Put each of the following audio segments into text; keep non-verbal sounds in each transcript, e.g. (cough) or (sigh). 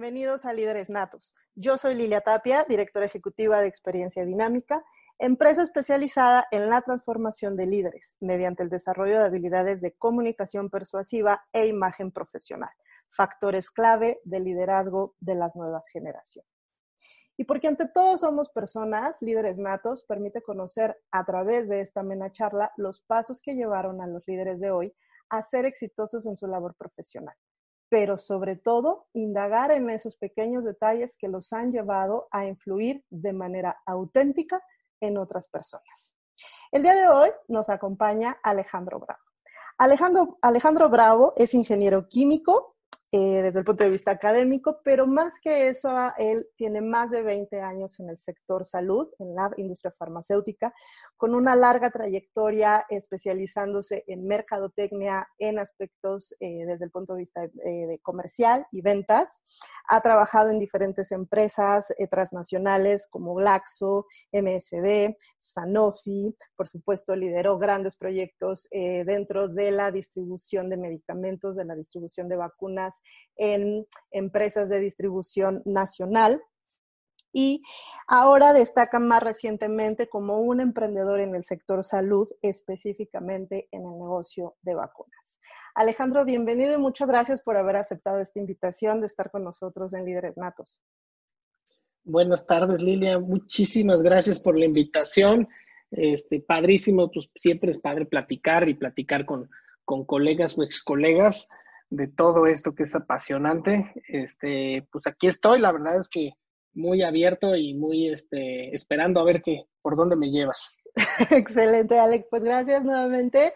bienvenidos a Líderes Natos. Yo soy Lilia Tapia, directora ejecutiva de Experiencia Dinámica, empresa especializada en la transformación de líderes mediante el desarrollo de habilidades de comunicación persuasiva e imagen profesional, factores clave de liderazgo de las nuevas generaciones. Y porque ante todo somos personas, líderes natos, permite conocer a través de esta amena charla los pasos que llevaron a los líderes de hoy a ser exitosos en su labor profesional pero sobre todo indagar en esos pequeños detalles que los han llevado a influir de manera auténtica en otras personas. El día de hoy nos acompaña Alejandro Bravo. Alejandro, Alejandro Bravo es ingeniero químico, eh, desde el punto de vista académico, pero más que eso, él tiene más de 20 años en el sector salud, en la industria farmacéutica, con una larga trayectoria especializándose en mercadotecnia en aspectos eh, desde el punto de vista eh, de comercial y ventas. Ha trabajado en diferentes empresas transnacionales como Glaxo, MSD, Sanofi, por supuesto, lideró grandes proyectos dentro de la distribución de medicamentos, de la distribución de vacunas en empresas de distribución nacional y ahora destaca más recientemente como un emprendedor en el sector salud, específicamente en el negocio de vacunas. Alejandro, bienvenido y muchas gracias por haber aceptado esta invitación de estar con nosotros en Líderes Natos. Buenas tardes, Lilia. Muchísimas gracias por la invitación. Este, padrísimo, pues siempre es padre platicar y platicar con, con colegas o ex colegas de todo esto que es apasionante. Este, pues aquí estoy, la verdad es que muy abierto y muy este, esperando a ver qué, por dónde me llevas. (laughs) Excelente, Alex. Pues gracias nuevamente.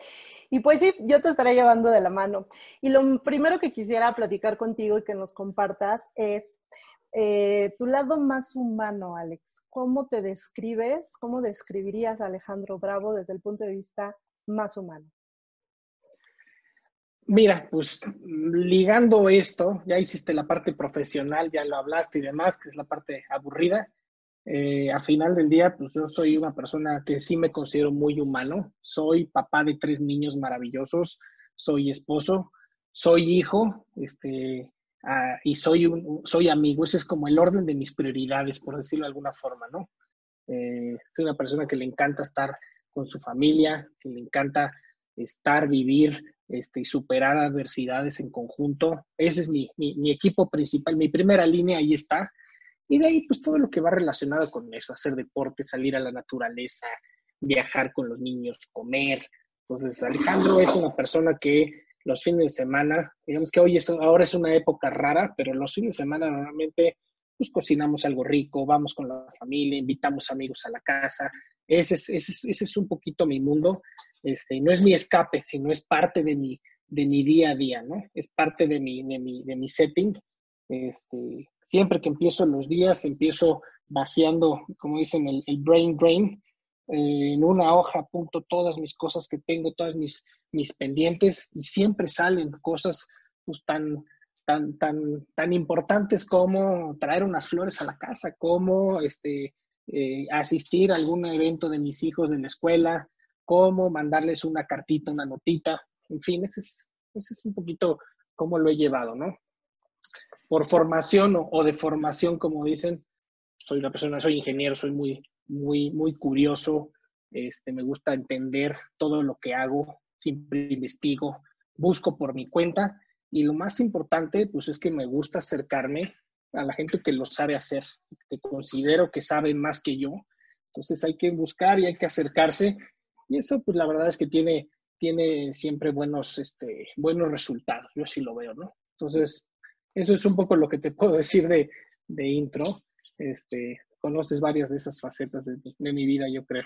Y pues sí, yo te estaré llevando de la mano. Y lo primero que quisiera platicar contigo y que nos compartas es eh, tu lado más humano, Alex. ¿Cómo te describes? ¿Cómo describirías a Alejandro Bravo desde el punto de vista más humano? Mira, pues ligando esto, ya hiciste la parte profesional, ya lo hablaste y demás, que es la parte aburrida. Eh, a final del día, pues yo soy una persona que sí me considero muy humano. Soy papá de tres niños maravillosos, soy esposo, soy hijo, este, ah, y soy un, soy amigo. Ese es como el orden de mis prioridades, por decirlo de alguna forma, ¿no? Eh, soy una persona que le encanta estar con su familia, que le encanta estar, vivir este, y superar adversidades en conjunto. Ese es mi, mi, equipo principal, mi primera línea, ahí está. Y de ahí, pues todo lo que va relacionado con eso, hacer deporte, salir a la naturaleza, viajar con los niños, comer. Entonces, Alejandro es una persona que los fines de semana, digamos que hoy es, ahora es una época rara, pero los fines de semana normalmente pues cocinamos algo rico, vamos con la familia, invitamos amigos a la casa. Ese es, ese ese es un poquito mi mundo. Este, no es mi escape, sino es parte de mi, de mi día a día, ¿no? Es parte de mi, de mi, de mi setting. Este, siempre que empiezo los días, empiezo vaciando, como dicen, el, brain drain. Eh, en una hoja apunto todas mis cosas que tengo, todas mis, mis pendientes y siempre salen cosas pues, tan, tan, tan, tan importantes como traer unas flores a la casa, como este, eh, asistir a algún evento de mis hijos de la escuela, cómo mandarles una cartita, una notita, en fin, ese es, un poquito cómo lo he llevado, ¿no? Por formación o, de formación, como dicen, soy una persona, soy ingeniero, soy muy, muy, muy curioso, este, me gusta entender todo lo que hago, siempre investigo, busco por mi cuenta y lo más importante, pues es que me gusta acercarme a la gente que lo sabe hacer, que considero que sabe más que yo. Entonces hay que buscar y hay que acercarse y eso, pues la verdad es que tiene, tiene siempre buenos, este, buenos resultados. Yo así lo veo, ¿no? Entonces, eso es un poco lo que te puedo (laughs) decir de, de intro. Este, conoces varias de esas facetas de, de mi vida, yo creo.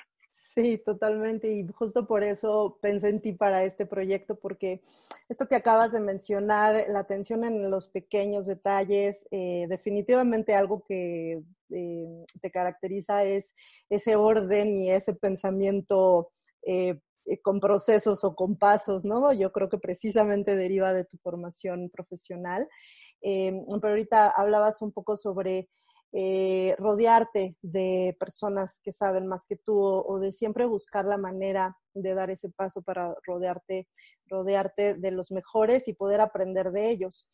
Sí, totalmente. Y justo por eso pensé en ti para este proyecto, porque esto que acabas de mencionar, la atención en los pequeños detalles, eh, definitivamente algo que eh, te caracteriza es ese orden y ese pensamiento eh, con procesos o con pasos, ¿no? Yo creo que precisamente deriva de tu formación profesional. Pero ahorita hablabas un poco sobre rodearte de personas que saben más que tú o, de siempre buscar la manera de dar ese paso para rodearte, rodearte de los mejores y poder aprender de ellos.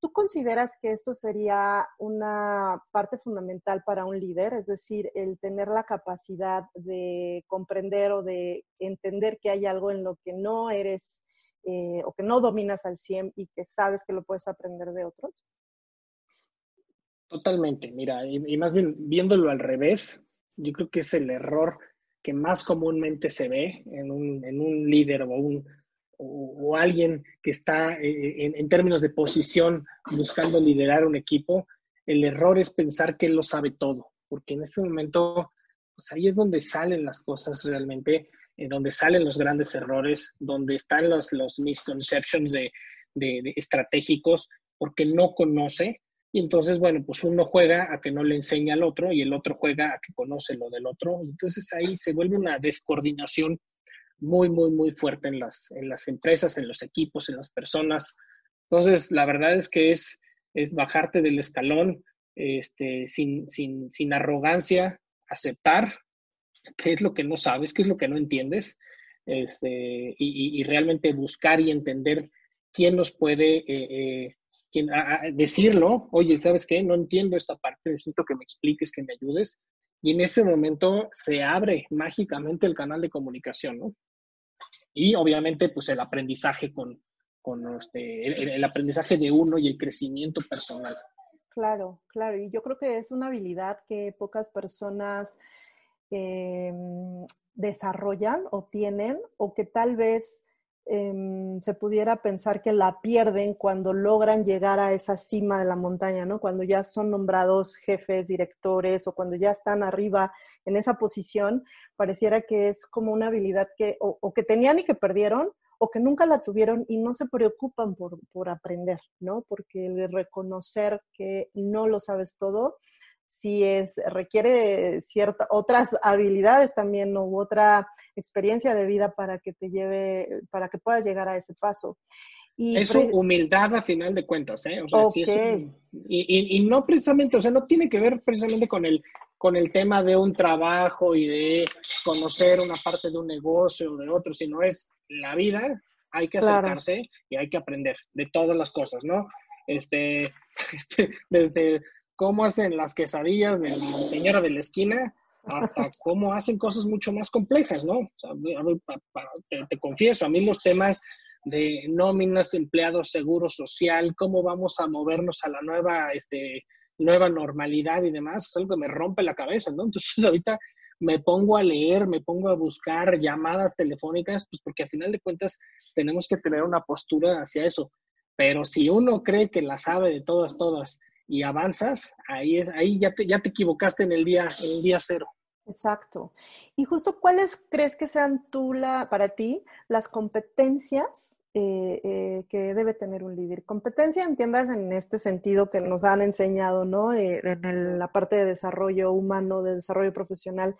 ¿Tú consideras que esto sería una parte fundamental para un líder? Es decir, el tener la capacidad de comprender o de entender que hay algo en lo que no eres eh, o que no dominas al 100 y que sabes que lo puedes aprender de otros? Totalmente, mira, y, más bien viéndolo al revés, yo creo que es el error que más comúnmente se ve en un, en un líder o, un, o, alguien que está eh, en, términos de posición buscando liderar un equipo, el error es pensar que él lo sabe todo, porque en este momento, pues ahí es donde salen las cosas realmente, en donde salen los grandes errores, donde están los, los misconceptions de, de estratégicos, porque no conoce y entonces, bueno, pues uno juega a que no le enseña al otro y el otro juega a que conoce lo del otro. Entonces ahí se vuelve una descoordinación muy, muy, muy fuerte en las, en las empresas, en los equipos, en las personas. Entonces, la verdad es que es, es bajarte del escalón este, sin, sin, sin arrogancia, aceptar qué es lo que no sabes, qué es lo que no entiendes, este, y, realmente buscar y entender quién nos puede eh, eh, quien, decirlo, oye, ¿sabes qué? No entiendo esta parte, necesito que me expliques, que me ayudes. Y en ese momento se abre mágicamente el canal de comunicación, ¿no? Y obviamente, pues el aprendizaje con, con este, el, aprendizaje de uno y el crecimiento personal. Claro, claro. Y yo creo que es una habilidad que pocas personas eh, desarrollan o tienen, o que tal vez Em, se pudiera pensar que la pierden cuando logran llegar a esa cima de la montaña, ¿no? Cuando ya son nombrados jefes, directores o cuando ya están arriba en esa posición, pareciera que es como una habilidad que o, que tenían y que perdieron o que nunca la tuvieron y no se preocupan por, por aprender, ¿no? Porque el reconocer que no lo sabes todo si es, requiere ciertas otras habilidades también o otra experiencia de vida para que te lleve, para que puedas llegar a ese paso. Y es humildad a final de cuentas, ¿eh? O sea, y, y, no precisamente, o sea, no tiene que ver precisamente con el, con el tema de un trabajo y de conocer una parte de un negocio o de otro, sino es la vida, hay que acercarse y hay que aprender de todas las cosas, ¿no? Este, (laughs) este, desde cómo hacen las quesadillas de la señora de la esquina hasta (laughs) cómo hacen cosas mucho más complejas, ¿no? te, confieso, a mí los temas de nóminas, empleados, seguro social, cómo vamos a movernos a la nueva, este, nueva normalidad y demás, es algo que me rompe la cabeza, ¿no? Entonces (laughs) ahorita me pongo a leer, me pongo a buscar llamadas telefónicas, pues porque al final de cuentas tenemos que tener una postura hacia eso. Pero si uno cree que la sabe de todas, todas, y avanzas, ahí, es, ahí ya, te, ya te equivocaste en el, día, en el día cero. Exacto. Y justo, ¿cuáles crees que sean tú, la, para ti, las competencias eh, eh, que debe tener un líder? Competencia, entiendas en este sentido que nos han enseñado, ¿no? Eh, en la parte de desarrollo humano, de desarrollo profesional,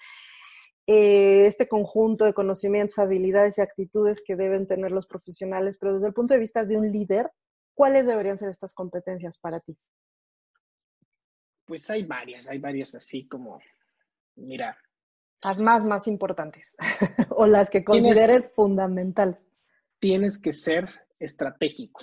este conjunto de conocimientos, habilidades y actitudes que deben tener los profesionales, pero desde el punto de vista de un líder, ¿cuáles deberían ser estas competencias para ti? Pues hay varias, hay varias así como, mira. Las más, más importantes (laughs) o las que consideres fundamental. Tienes que ser estratégico.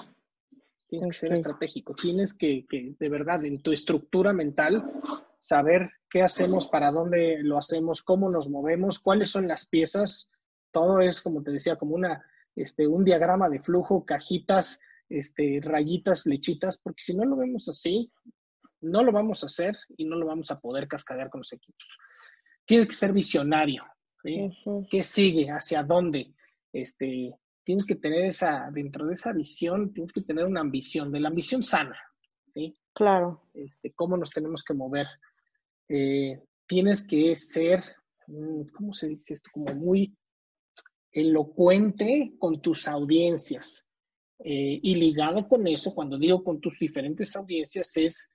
Tienes que ser estratégico. Tienes que, que, de verdad, en tu estructura mental, saber qué hacemos, para dónde lo hacemos, cómo nos movemos, cuáles son las piezas. Todo es, como te decía, como una, este, un diagrama de flujo, cajitas, este, rayitas, flechitas, porque si no lo vemos así, no lo vamos a hacer y no lo vamos a poder cascadear con los equipos. Tienes que ser visionario. ¿Qué sigue? ¿Hacia dónde? Este, tienes que tener esa, dentro de esa visión, tienes que tener una ambición, de la ambición sana. ¿sí? Claro. Este, ¿Cómo nos tenemos que mover? Eh, tienes que ser, mm, ¿cómo se dice esto? Como muy elocuente con tus audiencias. Eh, y ligado con eso, cuando digo con tus diferentes audiencias, es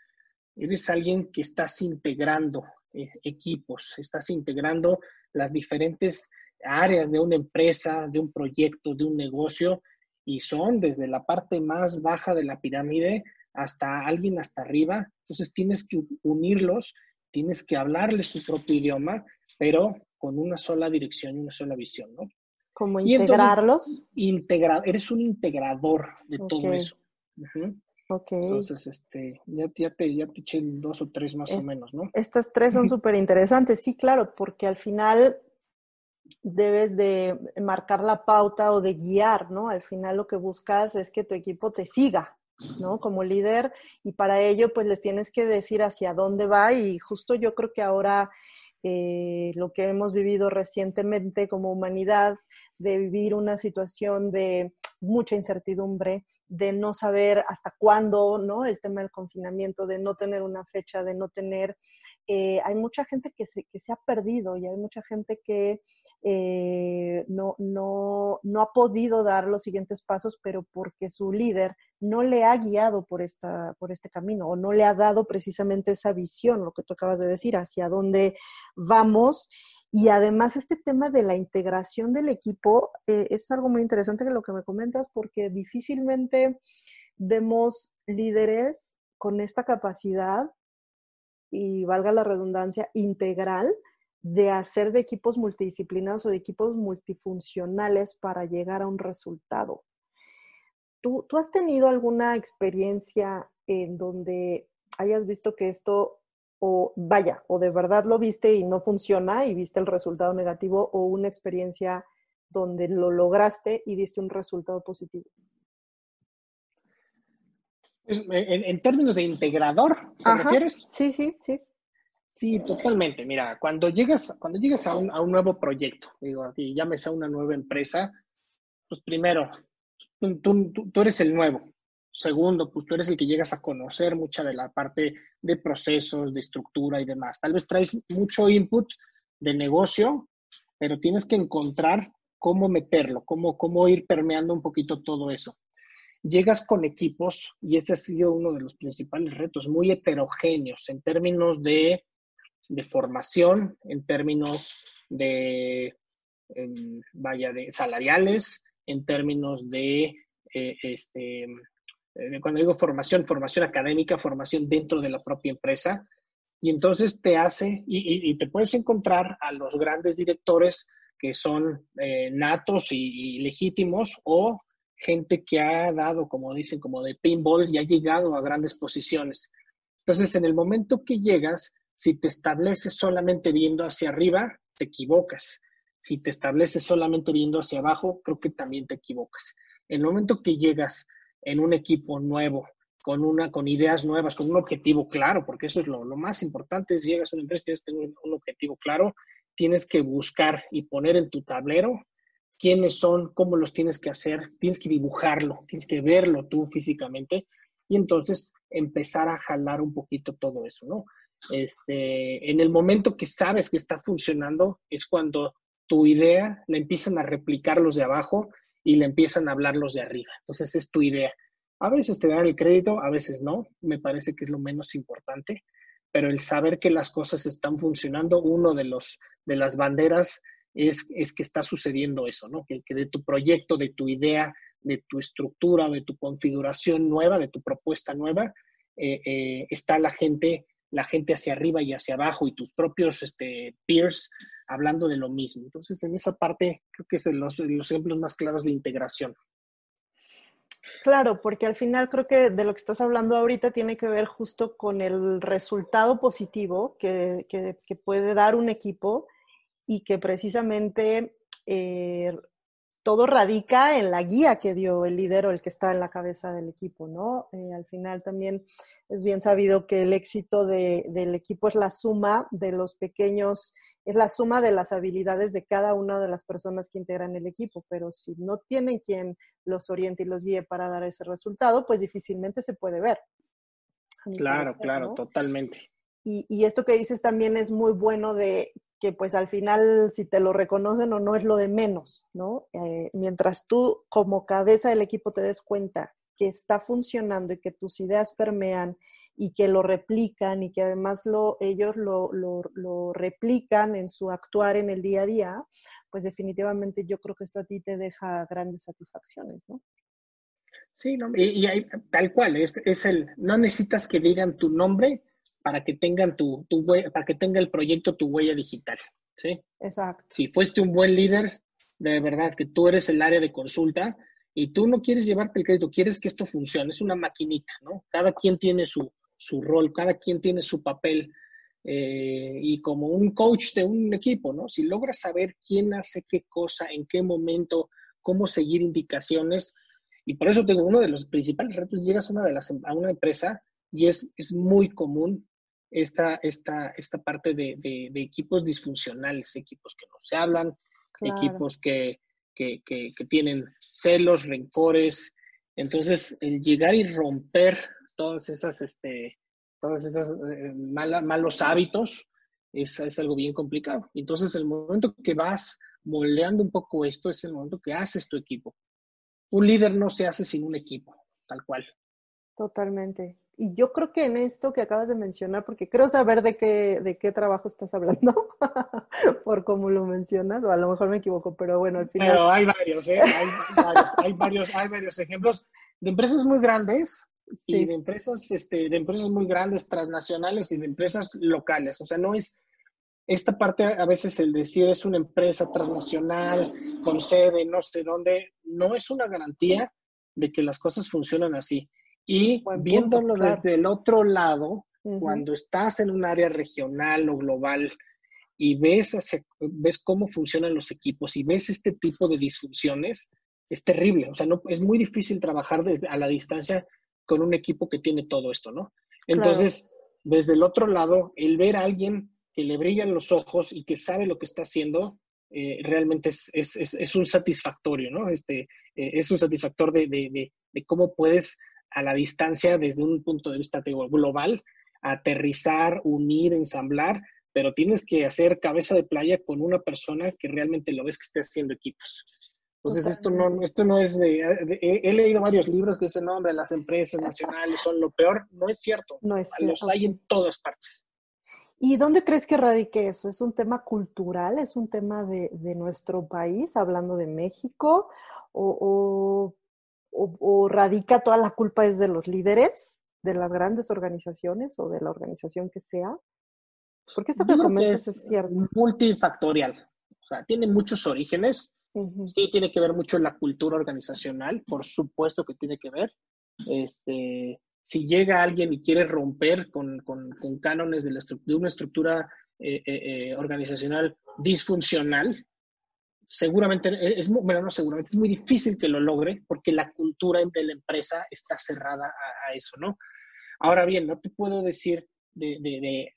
eres alguien que estás integrando eh, equipos, estás integrando las diferentes áreas de una empresa, de un proyecto, de un negocio, y son desde la parte más baja de la pirámide hasta alguien hasta arriba. Entonces tienes que unirlos, tienes que hablarles su propio idioma, pero con una sola dirección y una sola visión, ¿no? ¿Cómo integrarlos? integra eres un integrador de todo eso. Ok. Entonces, este, ya, ya, te, ya te eché dos o tres más o menos, ¿no? Estas tres son (laughs) súper interesantes, sí, claro, porque al final debes de marcar la pauta o de guiar, ¿no? Al final lo que buscas es que tu equipo te siga, ¿no? Como líder y para ello pues les tienes que decir hacia dónde va y justo yo creo que ahora eh, lo que hemos vivido recientemente como humanidad, de vivir una situación de mucha incertidumbre, de no saber hasta cuándo, ¿no? El tema del confinamiento, de no tener una fecha, de no tener eh, hay mucha gente que se, que se, ha perdido y hay mucha gente que eh, no, ha podido dar los siguientes pasos, pero porque su líder no le ha guiado por, esta, por este camino o no le ha dado precisamente esa visión, lo que tú acabas de decir, hacia dónde vamos. Y además este tema de la integración del equipo eh, es algo muy interesante que lo que me comentas porque difícilmente vemos líderes con esta capacidad y valga la redundancia, integral de hacer de equipos multidisciplinados o de equipos multifuncionales para llegar a un resultado. ¿Tú, ¿Tú, has tenido alguna experiencia en donde hayas visto que esto, o vaya, o de verdad lo viste y no funciona y viste el resultado negativo, o una experiencia donde lo lograste y diste un resultado positivo? En, términos de integrador, ¿te refieres? Sí, sí, sí. Sí, totalmente. Mira, cuando llegas, cuando llegas a un, nuevo proyecto, digo, y llames a una nueva empresa, pues primero, tú, tú, eres el nuevo. Segundo, pues tú eres el que llegas a conocer mucha de la parte de procesos, de estructura y demás. Tal vez traes mucho input de negocio, pero tienes que encontrar cómo meterlo, cómo, cómo ir permeando un poquito todo eso llegas con equipos, y este ha sido uno de los principales retos, muy heterogéneos en términos de, formación, en términos de, em, vaya, de salariales, en términos de, eh, este, cuando digo formación, formación académica, formación dentro de la propia empresa. Y entonces te hace, y, te puedes encontrar a los grandes directores que son eh, natos y legítimos o gente que ha dado, como dicen, como de pinball y ha llegado a grandes posiciones. Entonces, en el momento que llegas, si te estableces solamente viendo hacia arriba, te equivocas. Si te estableces solamente viendo hacia abajo, creo que también te equivocas. El momento que llegas en un equipo nuevo, con, una, con ideas nuevas, con un objetivo claro, porque eso es lo, más importante, es llegas a una empresa, tienes que tener un objetivo claro, tienes que buscar y poner en tu tablero quiénes son, cómo los tienes que hacer, tienes que dibujarlo, tienes que verlo tú físicamente y entonces empezar a jalar un poquito todo eso, ¿no? Este, en el momento que sabes que está funcionando es cuando tu idea la empiezan a replicar los de abajo y le empiezan a hablar los de arriba. Entonces es tu idea. A veces te dan el crédito, a veces no, me parece que es lo menos importante, pero el saber que las cosas están funcionando, uno de los de las banderas es, que está sucediendo eso, ¿no? Que, de tu proyecto, de tu idea, de tu estructura, de tu configuración nueva, de tu propuesta nueva, eh, eh, está la gente, la gente hacia arriba y hacia abajo y tus propios este, peers hablando de lo mismo. Entonces, en esa parte creo que es de los, ejemplos más claros de integración. Claro, porque al final creo que de lo que estás hablando ahorita tiene que ver justo con el resultado positivo que, que puede dar un equipo y que precisamente eh, todo radica en la guía que dio el líder o el que está en la cabeza del equipo, ¿no? Eh, al final también es bien sabido que el éxito del equipo es la suma de los pequeños, es la suma de las habilidades de cada una de las personas que integran el equipo, pero si no tienen quien los oriente y los guíe para dar ese resultado, pues difícilmente se puede ver. Claro, claro, totalmente. Y, y, esto que dices también es muy bueno de que pues al final si te lo reconocen o no es lo de menos, ¿no? Eh, mientras tú como cabeza del equipo te des cuenta que está funcionando y que tus ideas permean y que lo replican y que además lo, ellos lo, lo, replican en su actuar en el día a día, pues definitivamente yo creo que esto a ti te deja grandes satisfacciones, ¿no? Sí, no, y, y tal cual, es el, no necesitas que digan tu nombre, para que tengan tu, tu para que tenga el proyecto tu huella digital, ¿sí? Exacto. Si fuiste un buen líder, de verdad que tú eres el área de consulta y tú no quieres llevarte el crédito, quieres que esto funcione, es una maquinita, ¿no? Cada quien tiene su, su rol, cada quien tiene su papel eh, y como un coach de un equipo, ¿no? Si logras saber quién hace qué cosa, en qué momento, cómo seguir indicaciones, y por eso tengo uno de los principales retos, llegas a una, de las, a una empresa y es, es muy común esta, esta, esta parte de, de, equipos disfuncionales, equipos que no se hablan, equipos que, que, que, que, tienen celos, rencores. Entonces, el llegar y romper todas esas, este, todas esas eh, malos hábitos es, es, algo bien complicado. Entonces, el momento que vas moldeando un poco esto es el momento que haces tu equipo. Un líder no se hace sin un equipo, tal cual. Totalmente. Y yo creo que en esto que acabas de mencionar, porque creo saber de qué, de qué trabajo estás hablando, (laughs) por cómo lo mencionas, o a lo mejor me equivoco, pero bueno, al final. Pero hay varios, ¿eh? Hay, varios, hay varios, hay varios ejemplos de empresas muy grandes y de empresas, este, de empresas muy grandes, transnacionales y de empresas locales. O sea, no es esta parte, a veces el decir es una empresa transnacional con sede no sé dónde, no es una garantía de que las cosas funcionan así. Y viéndolo desde el otro lado, cuando estás en un área regional o global y ves, ves cómo funcionan los equipos y ves este tipo de disfunciones, es terrible. O sea, no, es muy difícil trabajar desde, a la distancia con un equipo que tiene todo esto, ¿no? Entonces, desde el otro lado, el ver a alguien que le brillan los ojos y que sabe lo que está haciendo, eh, realmente es, es, es, un satisfactorio, ¿no? Este, eh, es un satisfactor de, de, de, cómo puedes a la distancia, desde un punto de vista global, aterrizar, unir, ensamblar, pero tienes que hacer cabeza de playa con una persona que realmente lo ves que esté haciendo equipos. Entonces, esto no, esto no es de, He leído varios libros que dicen, no, hombre, las empresas nacionales son lo peor. No es cierto. No es cierto. Los hay en todas partes. ¿Y dónde crees que radique eso? ¿Es un tema cultural? ¿Es un tema de, de nuestro país, hablando de México? ¿O, o, o, radica toda la culpa es de los líderes, de las grandes organizaciones o de la organización que sea? Porque eso que comentas es, es cierto. Multifactorial. O sea, tiene muchos orígenes Sí, tiene que ver mucho la cultura organizacional, por supuesto que tiene que ver. Este, si llega alguien y quiere romper con, con, cánones de, la de, una estructura eh, eh, eh, organizacional disfuncional, seguramente, es, bueno, no seguramente, es muy difícil que lo logre porque la cultura de la empresa está cerrada a, eso, ¿no? Ahora bien, no te puedo decir de,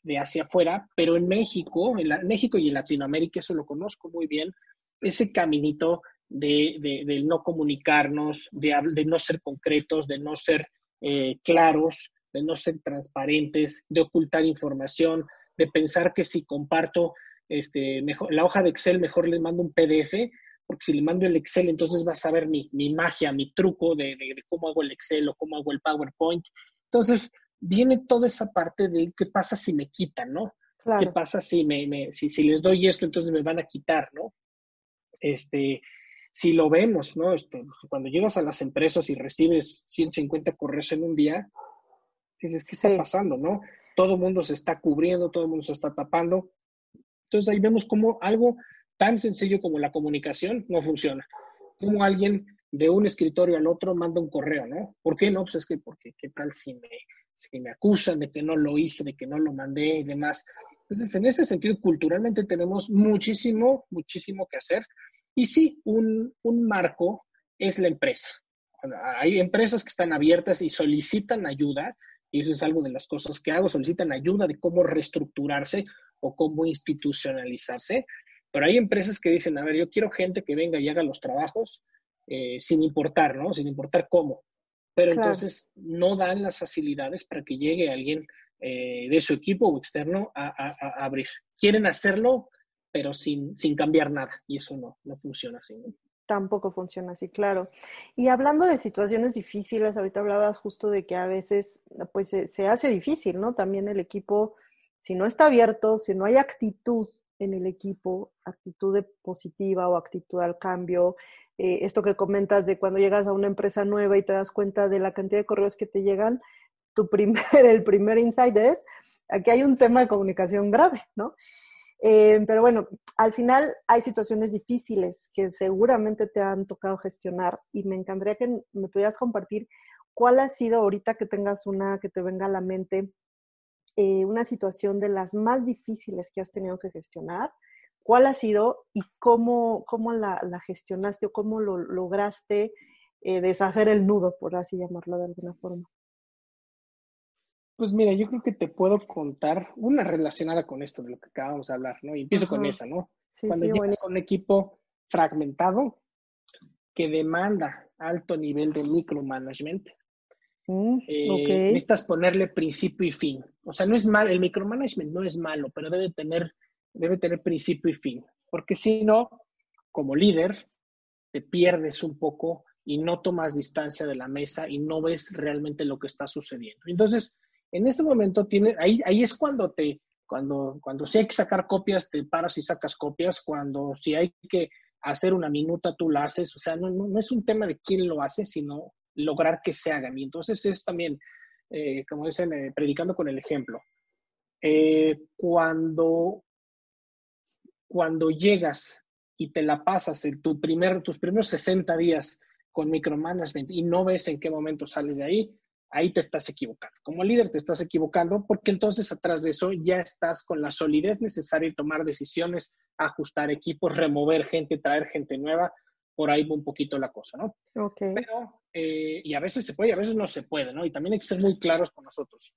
de, hacia afuera, pero en México, en México y en Latinoamérica, eso lo conozco muy bien, ese caminito de, no comunicarnos, de, no ser concretos, de no ser eh, claros, de no ser transparentes, de ocultar información, de pensar que si comparto este, mejor, la hoja de Excel, mejor le mando un PDF, porque si le mando el Excel, entonces vas a ver mi, magia, mi truco de, cómo hago el Excel o cómo hago el PowerPoint. Entonces, viene toda esa parte de qué pasa si me quitan, ¿no? ¿Qué pasa si, me, si, si les doy esto, entonces me van a quitar, ¿no? este, si lo vemos, ¿no? Este, cuando llegas a las empresas y recibes 150 correos en un día, dices, ¿qué está pasando, no? Todo el mundo se está cubriendo, todo el mundo se está tapando. Entonces ahí vemos cómo algo tan sencillo como la comunicación no funciona. Como alguien de un escritorio al otro manda un correo, ¿no? ¿Por qué no? Pues es que, porque, ¿qué tal si me, si me acusan de que no lo hice, de que no lo mandé y demás? Entonces, en ese sentido, culturalmente tenemos muchísimo, muchísimo que hacer. Y sí, un, marco es la empresa. Hay empresas que están abiertas y solicitan ayuda, y eso es algo de las cosas que hago, solicitan ayuda de cómo reestructurarse o cómo institucionalizarse, pero hay empresas que dicen, a ver, yo quiero gente que venga y haga los trabajos eh, sin importar, ¿no? Sin importar cómo. Pero entonces no dan las facilidades para que llegue alguien eh, de su equipo o externo a, a abrir. Quieren hacerlo pero sin, sin cambiar nada. Y eso no, no funciona así. Tampoco funciona así, claro. Y hablando de situaciones difíciles, ahorita hablabas justo de que a veces pues se, hace difícil, ¿no? También el equipo, si no está abierto, si no hay actitud en el equipo, actitud positiva o actitud al cambio, eh, esto que comentas de cuando llegas a una empresa nueva y te das cuenta de la cantidad de correos que te llegan, tu (laughs) primer, el primer insight es, aquí hay un tema de comunicación grave, ¿no? Eh, pero bueno, al final hay situaciones difíciles que seguramente te han tocado gestionar y me encantaría que me pudieras compartir cuál ha sido ahorita que tengas una que te venga a la mente eh, una situación de las más difíciles que has tenido que gestionar, cuál ha sido y cómo, cómo la, gestionaste o cómo lo lograste eh, deshacer el nudo, por así llamarlo de alguna forma. Pues mira, yo creo que te puedo contar una relacionada con esto de lo que acabamos de hablar, ¿no? Y empiezo con esa, ¿no? Cuando llegas con un equipo fragmentado que demanda alto nivel de micromanagement, mm, eh, necesitas ponerle principio y fin. O sea, no es mal, el micromanagement no es malo, pero debe tener, debe tener principio y fin. Porque si no, como líder, te pierdes un poco y no tomas distancia de la mesa y no ves realmente lo que está sucediendo. Entonces, en ese momento tiene, ahí, ahí es cuando te, cuando, cuando si hay que sacar copias, te paras y sacas copias, cuando si hay que hacer una minuta, tú la haces, o sea, no, no, es un tema de quién lo hace, sino lograr que se hagan. Y entonces es también, eh, como dicen, eh, predicando con el ejemplo. Eh, cuando, cuando llegas y te la pasas en tu primer, tus primeros 60 días con micromanagement y no ves en qué momento sales de ahí, ahí te estás equivocando. Como líder te estás equivocando porque entonces atrás de eso ya estás con la solidez necesaria y tomar decisiones, ajustar equipos, remover gente, traer gente nueva. Por ahí va un poquito la cosa, ¿no? Ok. Pero, eh, y a veces se puede y a veces no se puede, ¿no? Y también hay que ser muy claros con nosotros.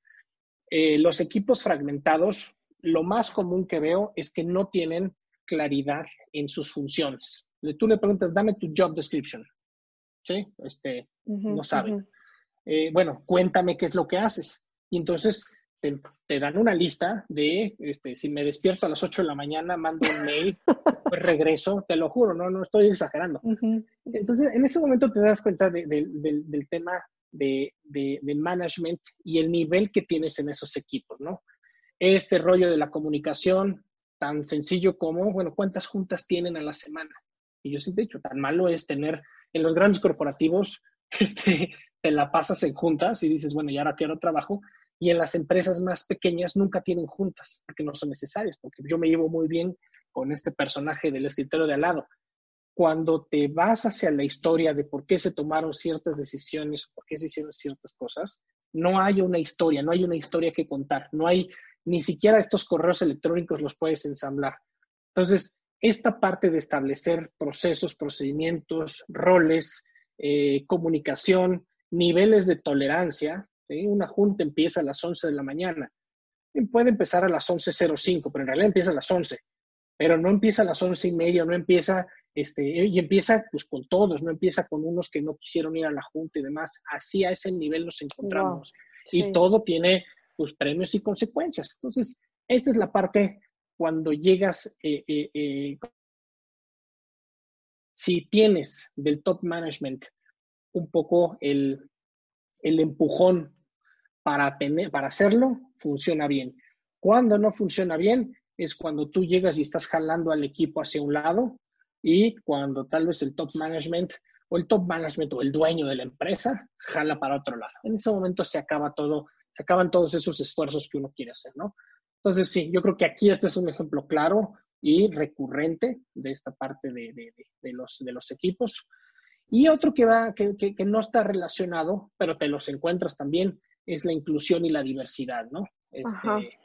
Eh, los equipos fragmentados, lo más común que veo es que no tienen claridad en sus funciones. Tú le preguntas, dame tu job description. ¿Sí? Este, no saben. Eh, bueno, cuéntame qué es lo que haces. Y entonces te, dan una lista de, este, si me despierto a las 8 de la mañana, mando un mail, (laughs) pues regreso, te lo juro, no, no estoy exagerando. Entonces, en ese momento te das cuenta del tema de, de, management y el nivel que tienes en esos equipos, ¿no? Este rollo de la comunicación, tan sencillo como, bueno, ¿cuántas juntas tienen a la semana? Y yo siempre he dicho, tan malo es tener en los grandes corporativos (laughs) este, te la pasas en juntas y dices, bueno, ya ahora quiero trabajo. Y en las empresas más pequeñas nunca tienen juntas porque no son necesarias, porque yo me llevo muy bien con este personaje del escritorio de al lado. Cuando te vas hacia la historia de por qué se tomaron ciertas decisiones, por qué se hicieron ciertas cosas, no hay una historia, no hay una historia que contar, no hay ni siquiera estos correos electrónicos los puedes ensamblar. Entonces, esta parte de establecer procesos, procedimientos, roles, eh, comunicación, niveles de tolerancia. Una junta empieza a las 11 de la mañana. puede empezar a las 11.05, pero en realidad empieza a las 11. Pero no empieza a las 11 y media, no empieza, este, y empieza pues con todos, no empieza con unos que no quisieron ir a la junta y demás. Así a ese nivel nos encontramos. Y todo tiene pues premios y consecuencias. Entonces, esta es la parte cuando llegas, eh, eh, eh, si tienes del top management un poco el, empujón para, tener, para hacerlo, funciona bien. Cuando no funciona bien es cuando tú llegas y estás jalando al equipo hacia un lado y cuando tal vez el top management o el top management o el dueño de la empresa jala para otro lado. En ese momento se acaba todo, se acaban todos esos esfuerzos que uno quiere hacer, ¿no? Entonces, sí, yo creo que aquí este es un ejemplo claro y recurrente de esta parte de, los, de los equipos. Y otro que, va, que, no está relacionado, pero te los encuentras también, es la inclusión y la diversidad, ¿no? Este,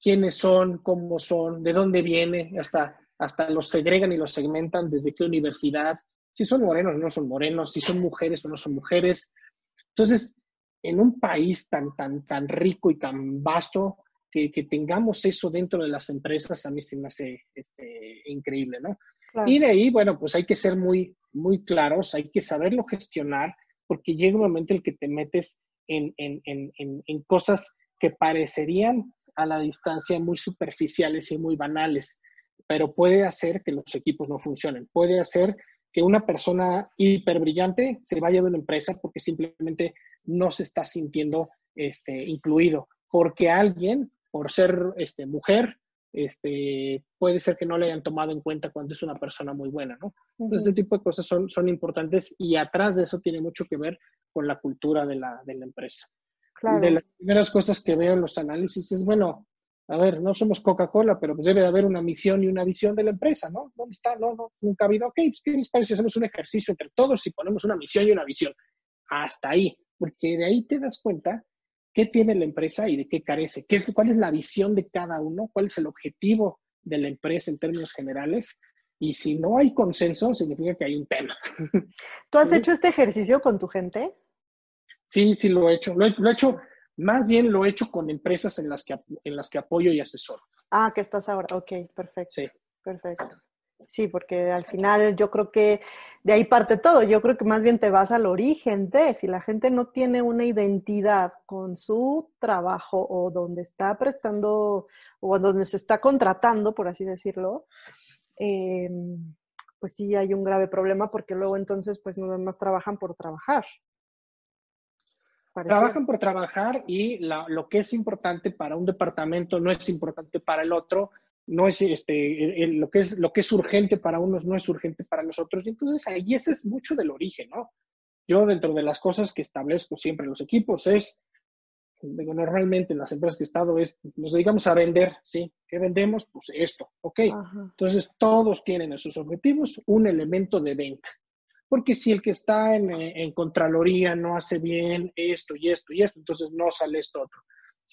quiénes son, cómo son, de dónde viene, hasta, hasta los segregan y los segmentan desde qué universidad, si son morenos o no son morenos, si son mujeres o no son mujeres. Entonces, en un país tan, tan, tan rico y tan vasto, que, tengamos eso dentro de las empresas, a mí se me hace este, increíble, ¿no? Y de ahí, bueno, pues hay que ser muy, muy claros, hay que saberlo gestionar, porque llega un momento en el que te metes en, en, en, en, cosas que parecerían a la distancia muy superficiales y muy banales, pero puede hacer que los equipos no funcionen, puede hacer que una persona hiper brillante se vaya de una empresa porque simplemente no se está sintiendo este, incluido, porque alguien, por ser este, mujer, este, puede ser que no le hayan tomado en cuenta cuando es una persona muy buena, ¿no? Entonces, este tipo de cosas son, son importantes y atrás de eso tiene mucho que ver con la cultura de la, de la empresa. De las primeras cosas que veo en los análisis es, bueno, a ver, no somos Coca-Cola, pero pues debe haber una misión y una visión de la empresa, ¿no? ¿Dónde está? No, no, nunca ha habido, ok, pues, ¿qué les parece hacemos un ejercicio entre todos y ponemos una misión y una visión? Hasta ahí, porque de ahí te das cuenta qué tiene la empresa y de qué carece, qué es, cuál es la visión de cada uno, cuál es el objetivo de la empresa en términos generales. Y si no hay consenso, significa que hay un tema. (laughs) ¿Tú has hecho este ejercicio con tu gente? Sí, sí lo he hecho. Lo he, hecho, más bien lo he hecho con empresas en las que, en las que apoyo y asesoro. Ah, que estás ahora. Ok, perfecto. Sí. Perfecto. Sí, porque al final yo creo que de ahí parte todo. Yo creo que más bien te vas al origen de si la gente no tiene una identidad con su trabajo o donde está prestando o donde se está contratando, por así decirlo, em, pues sí hay un grave problema porque luego entonces pues nada más trabajan por trabajar. Trabajan por trabajar y lo que es importante para un departamento no es importante para el otro no es este, lo, que es, lo que es urgente para unos no es urgente para los otros. Y entonces ahí ese es mucho del origen, ¿no? Yo dentro de las cosas que establezco siempre en los equipos es, digo, normalmente en las empresas que he estado es, nos dedicamos a vender, ¿sí? ¿Qué vendemos? Pues esto, ¿ok? Entonces todos tienen en sus objetivos un elemento de venta. Porque si el que está en, en Contraloría no hace bien esto y esto y esto, entonces no sale esto otro.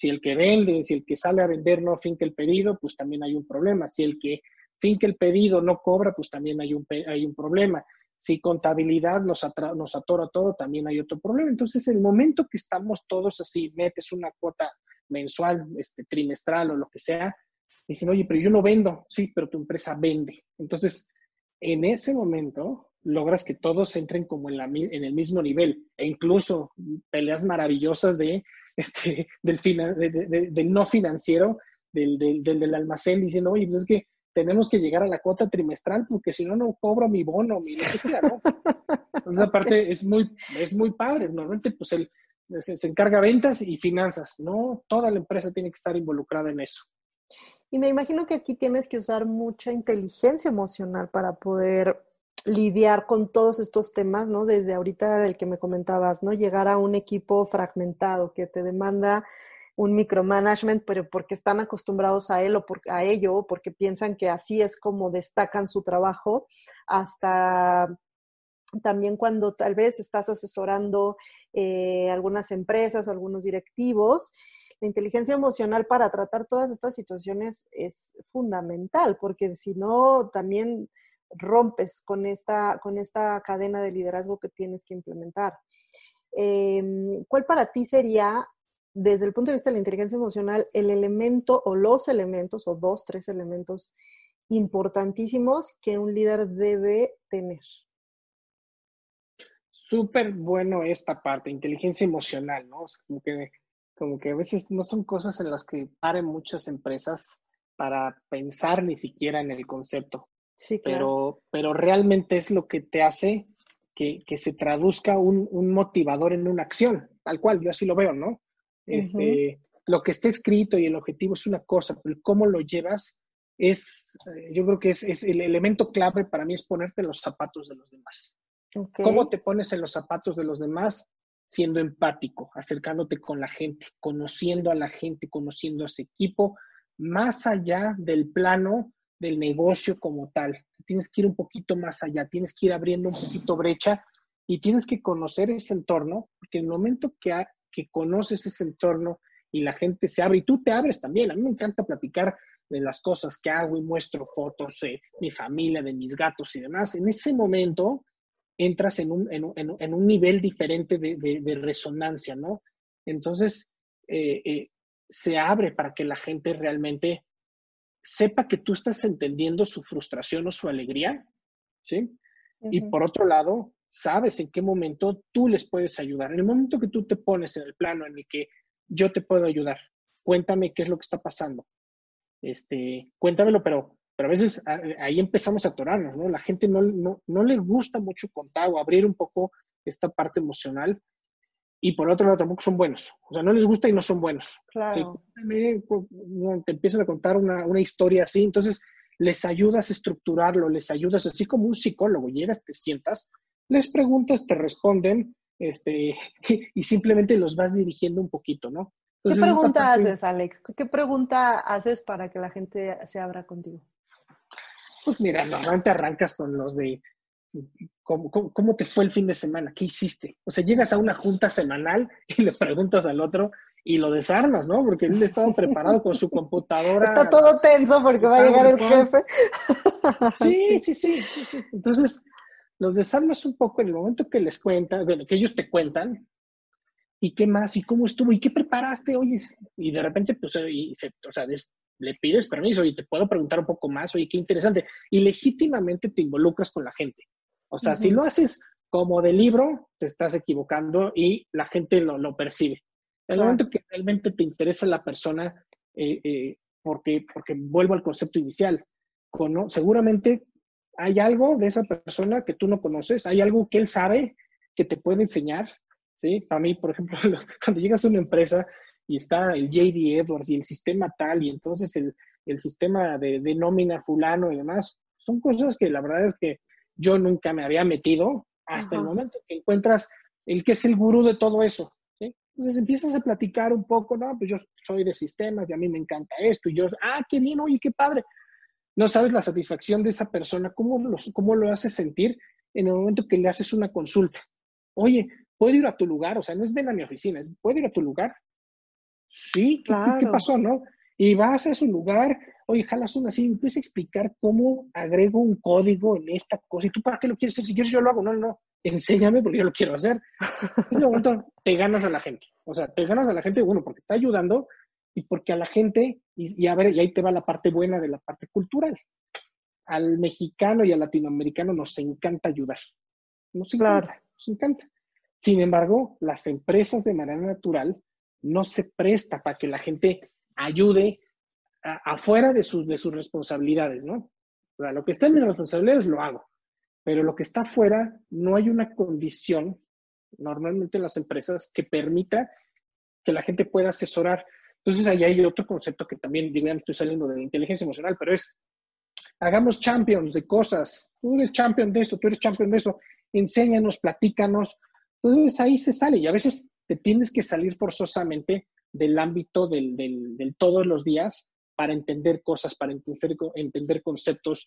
Si el que vende, si el que sale a vender no finca el pedido, pues también hay un problema. Si el que finca el pedido no cobra, pues también hay un, hay un problema. Si contabilidad nos, nos atora todo, también hay otro problema. Entonces, el momento que estamos todos así, metes una cuota mensual, este, trimestral o lo que sea, dicen, oye, pero yo no vendo. Sí, pero tu empresa vende. Entonces, en ese momento logras que todos entren como en, la, en el mismo nivel e incluso peleas maravillosas de este, (laughs) del, del no financiero, del, del, almacén, diciendo, oye, pues es que tenemos que llegar a la cuota trimestral porque si no, no cobro mi bono, mi lo que sea, ¿no? (laughs) Entonces, aparte, es muy, es muy padre. Normalmente, pues, él se, se encarga ventas y finanzas. No, toda la empresa tiene que estar involucrada en eso. Y me imagino que aquí tienes que usar mucha inteligencia emocional para poder lidiar con todos estos temas, ¿no? Desde ahorita el que me comentabas, ¿no? Llegar a un equipo fragmentado que te demanda un micromanagement, pero porque están acostumbrados a él o a ello, porque piensan que así es como destacan su trabajo, hasta también cuando tal vez estás asesorando eh, algunas empresas algunos directivos, la inteligencia emocional para tratar todas estas situaciones es fundamental, porque si no, también rompes con esta, con esta cadena de liderazgo que tienes que implementar. Em, ¿Cuál para ti sería, desde el punto de vista de la inteligencia emocional, el elemento o los elementos, o dos, tres elementos importantísimos que un líder debe tener? Súper bueno esta parte, inteligencia emocional, ¿no? como, que, como que a veces no son cosas en las que paren muchas empresas para pensar ni siquiera en el concepto. Sí, pero, pero realmente es lo que te hace que, se traduzca un, motivador en una acción, tal cual, yo así lo veo, ¿no? Este, Lo que está escrito y el objetivo es una cosa, pero cómo lo llevas es, eh, yo creo que es, el elemento clave para mí es ponerte en los zapatos de los demás. ¿Cómo te pones en los zapatos de los demás? Siendo empático, acercándote con la gente, conociendo a la gente, conociendo a ese equipo, más allá del plano del negocio como tal. Tienes que ir un poquito más allá, tienes que ir abriendo un poquito brecha y tienes que conocer ese entorno, porque en el momento que, que conoces ese entorno y la gente se abre y tú te abres también, a mí me encanta platicar de las cosas que hago y muestro fotos de mi familia, de mis gatos y demás, en ese momento entras en un, en, un nivel diferente de, resonancia, ¿no? Entonces, eh, eh, se abre para que la gente realmente sepa que tú estás entendiendo su frustración o su alegría, ¿sí? Y por otro lado, sabes en qué momento tú les puedes ayudar. En el momento que tú te pones en el plano en el que yo te puedo ayudar, cuéntame qué es lo que está pasando. Este, cuéntamelo, pero, pero a veces ahí empezamos a atorarnos, ¿no? La gente no, no, no le gusta mucho contar o abrir un poco esta parte emocional y por otro lado tampoco son buenos. O sea, no les gusta y no son buenos. Claro. Te, te empiezan a contar una, una, historia así, entonces les ayudas a estructurarlo, les ayudas, así como un psicólogo, llegas, te sientas, les preguntas, te responden, este, (laughs) y simplemente los vas dirigiendo un poquito, ¿no? ¿Qué pregunta haces, Alex? ¿Qué pregunta haces para que la gente se abra contigo? Pues mira, normalmente arrancas con los de ¿cómo, te fue el fin de semana? ¿Qué hiciste? O sea, llegas a una junta semanal (laughs) y le preguntas al otro y lo desarmas, ¿no? Porque él estaba preparado con su computadora. Está todo tenso porque va a llegar el jefe. (laughs) (laughs) Sí, sí, sí, sí, Entonces, los desarmas un poco en el momento que les cuentan, que ellos te cuentan, ¿y qué más? ¿Y cómo estuvo? ¿Y qué preparaste? Oye, y de repente, pues, y o sea, le pides permiso y te puedo preguntar un poco más, oye, qué interesante. Y legítimamente te involucras con la gente. O sea, si lo haces como de libro, te estás equivocando y la gente lo, lo percibe. En el momento que realmente te interesa la persona, eh, eh, porque, porque vuelvo al concepto inicial, con, seguramente hay algo de esa persona que tú no conoces, hay algo que él sabe que te puede enseñar, ¿sí? Para mí, por ejemplo, (laughs) cuando llegas a una empresa y está el JD Edwards y el sistema tal, y entonces el, el sistema de, de, nómina fulano y demás, son cosas que la verdad es que yo nunca me había metido hasta el momento que encuentras el que es el gurú de todo eso. ¿sí? Entonces empiezas a platicar un poco, no, pues yo soy de sistemas y a mí me encanta esto, y yo, ah, qué bien, oye, qué padre no sabes la satisfacción de esa persona, cómo, cómo lo haces sentir en el momento que le haces una consulta. Oye, ¿puedo ir a tu lugar? O sea, no es ven a mi oficina, es ¿puedo ir a tu lugar? Sí, ¿qué, pasó, no? Y vas a su lugar, oye, jalas una así, empieza a explicar cómo agrego un código en esta cosa. ¿Y tú para qué lo quieres hacer? Si quieres, yo lo hago. No, no, enséñame porque yo lo quiero hacer. En ese momento te ganas a la gente. O sea, te ganas a la gente, bueno, porque está ayudando y porque a la gente, y, a ver, y ahí te va la parte buena de la parte cultural. Al mexicano y al latinoamericano nos encanta ayudar. Nos encanta, nos encanta. Sin embargo, las empresas de manera natural no se presta para que la gente ayude afuera de sus, de sus responsabilidades, ¿no? O sea, lo que está en mis responsabilidades lo hago, pero lo que está afuera no hay una condición, normalmente en las empresas, que permita que la gente pueda asesorar entonces, ahí hay otro concepto que también, digo, estoy saliendo de la inteligencia emocional, pero es, hagamos champions de cosas. Tú eres champion de esto, tú eres champion de eso. Enséñanos, platícanos. Entonces, ahí se sale y a veces te tienes que salir forzosamente del ámbito del, del, todos los días para entender cosas, para entender, entender conceptos.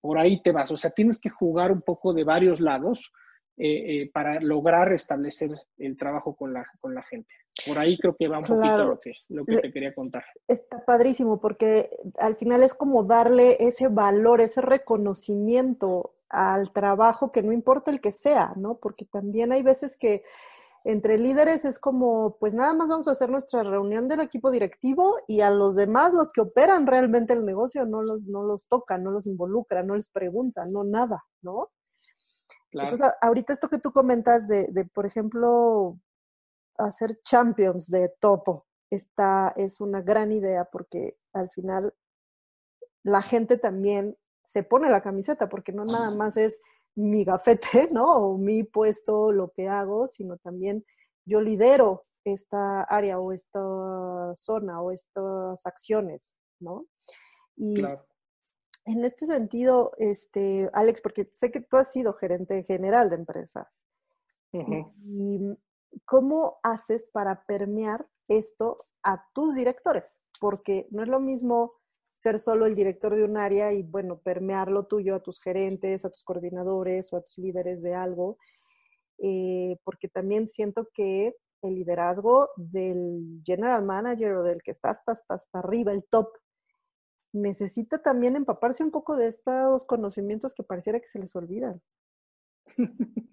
Por ahí te vas. O sea, tienes que jugar un poco de varios lados eh, eh, para lograr establecer el trabajo con la, con la gente. Por ahí creo que va un poquito lo que, lo que te quería contar. Está padrísimo porque al final es como darle ese valor, ese reconocimiento al trabajo que no importa el que sea, ¿no? Porque también hay veces que entre líderes es como, pues nada más vamos a hacer nuestra reunión del equipo directivo y a los demás, los que operan realmente el negocio, no los, no los tocan, no los involucran, no les preguntan, no nada, ¿no? Entonces, ahorita esto que tú comentas de, de, por ejemplo, hacer champions de Toto, esta es una gran idea porque al final la gente también se pone la camiseta porque no nada más es mi gafete, ¿no? O mi puesto, lo que hago, sino también yo lidero esta área o esta zona o estas acciones, ¿no? Y en este sentido, este, Alex, porque sé que tú has sido gerente general de empresas. ¿Y cómo haces para permear esto a tus directores? Porque no es lo mismo ser solo el director de un área y, bueno, permearlo tuyo a tus gerentes, a tus coordinadores o a tus líderes de algo, eh, porque también siento que el liderazgo del general manager o del que está hasta, hasta, hasta arriba, el top, necesita también empaparse un poco de estos conocimientos que pareciera que se les olvidan. (laughs)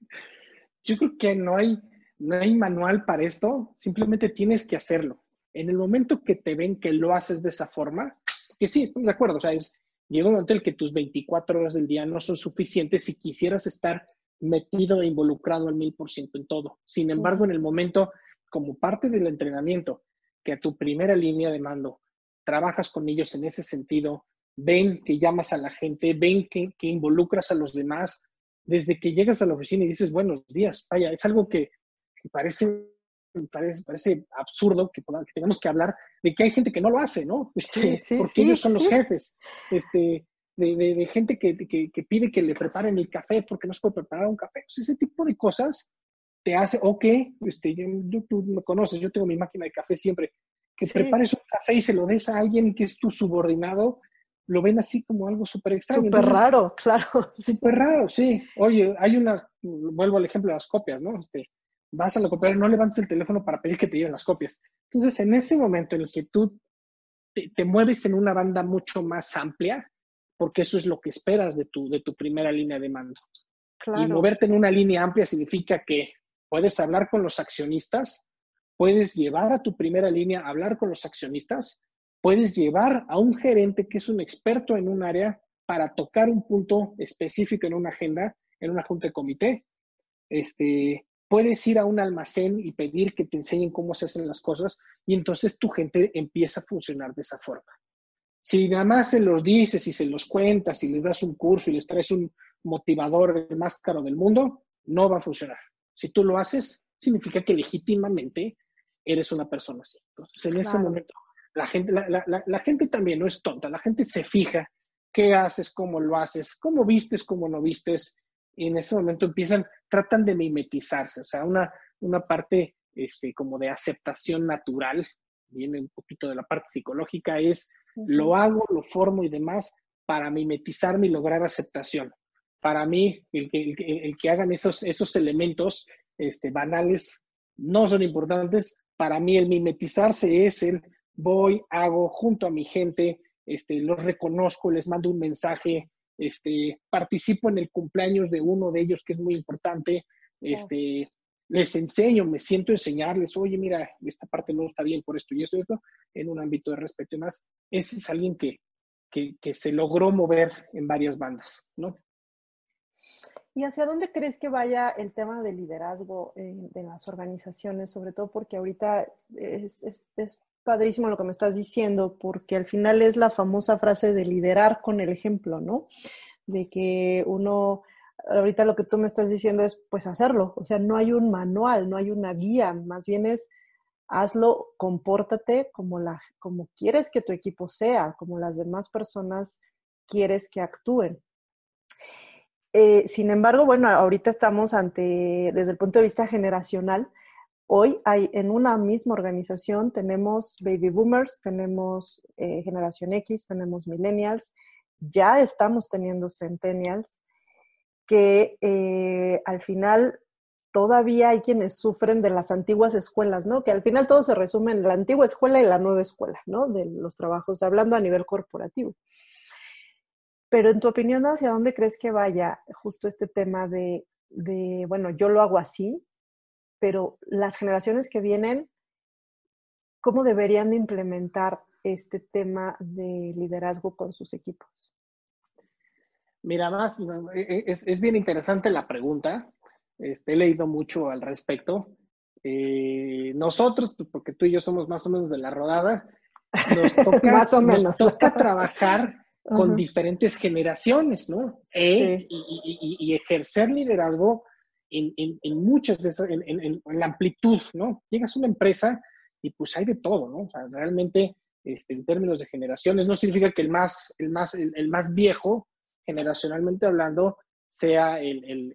Yo creo que no hay, no hay manual para esto, simplemente tienes que hacerlo. En el momento que te ven que lo haces de esa forma, que sí, estoy de acuerdo, o sea, es, llega un momento en el que tus 24 horas del día no son suficientes si quisieras estar metido e involucrado al mil por ciento en todo. Sin embargo, en el momento, como parte del entrenamiento, que a tu primera línea de mando trabajas con ellos en ese sentido, ven que llamas a la gente, ven que, involucras a los demás, desde que llegas a la oficina y dices buenos días, vaya, es algo que, parece, parece, parece absurdo que, que, tengamos que hablar de que hay gente que no lo hace, ¿no? Este, porque ellos son los jefes, este, de, gente que, pide que le preparen el café porque no se puede preparar un café. ese tipo de cosas te hace, ok, este, tú me conoces, yo tengo mi máquina de café siempre, que prepares un café y se lo des a alguien que es tu subordinado, lo ven así como algo súper extraño. Súper raro, (laughs) claro. Súper raro, sí. Oye, hay una, vuelvo al ejemplo de las copias, ¿no? Este, vas a la copiadora, no levantes el teléfono para pedir que te lleven las copias. Entonces, en ese momento en el que tú te, mueves en una banda mucho más amplia, porque eso es lo que esperas de tu, de tu primera línea de mando. Claro. Y moverte en una línea amplia significa que puedes hablar con los accionistas, puedes llevar a tu primera línea a hablar con los accionistas, puedes llevar a un gerente que es un experto en un área para tocar un punto específico en una agenda, en una junta de comité. Este, puedes ir a un almacén y pedir que te enseñen cómo se hacen las cosas y entonces tu gente empieza a funcionar de esa forma. Si nada más se los dices y se los cuentas y les das un curso y les traes un motivador el más caro del mundo, no va a funcionar. Si tú lo haces, significa que legítimamente eres una persona así. Entonces, en ese momento, la gente, la, gente también no es tonta, la gente se fija qué haces, cómo lo haces, cómo vistes, cómo no vistes, y en ese momento empiezan, tratan de mimetizarse, o sea, una, una parte este, como de aceptación natural, viene un poquito de la parte psicológica, es lo hago, lo formo y demás para mimetizarme y lograr aceptación. Para mí, el que, el, que hagan esos, esos elementos este, banales no son importantes, para mí el mimetizarse es el voy, hago junto a mi gente, este, los reconozco, les mando un mensaje, este, participo en el cumpleaños de uno de ellos que es muy importante, este, les enseño, me siento a enseñarles, oye, mira, esta parte no está bien por esto y esto y esto, en un ámbito de respeto y más. Ese es alguien que, que, que se logró mover en varias bandas, ¿no? ¿Y hacia dónde crees que vaya el tema de liderazgo en, las organizaciones? Sobre todo porque ahorita es, padrísimo lo que me estás diciendo, porque al final es la famosa frase de liderar con el ejemplo, ¿no? De que uno, ahorita lo que tú me estás diciendo es pues hacerlo, o sea, no hay un manual, no hay una guía, más bien es hazlo, compórtate como, la, como quieres que tu equipo sea, como las demás personas quieres que actúen. Eh, sin embargo, bueno, ahorita estamos ante, desde el punto de vista generacional, hoy hay en una misma organización, tenemos baby boomers, tenemos eh, generación X, tenemos millennials, ya estamos teniendo centennials, que eh, al final todavía hay quienes sufren de las antiguas escuelas, ¿no? Que al final todo se resume en la antigua escuela y la nueva escuela, ¿no? De los trabajos, hablando a nivel corporativo. Pero en tu opinión, ¿hacia dónde crees que vaya justo este tema de, bueno, yo lo hago así, pero las generaciones que vienen, ¿cómo deberían de implementar este tema de liderazgo con sus equipos? Mira, más, e, e, es, bien interesante la pregunta. Este, he leído mucho al respecto. Eh, nosotros, pues, porque tú y yo somos más o menos de la rodada, nos (laughs) toca, más o menos. Nos toca trabajar con diferentes generaciones, ¿no? E, y, ejercer liderazgo en, muchas de esas, en, la amplitud, ¿no? Llegas a una empresa y pues hay de todo, ¿no? O sea, realmente, este, en términos de generaciones, no significa que el más, el más, el, más viejo, generacionalmente hablando, sea el,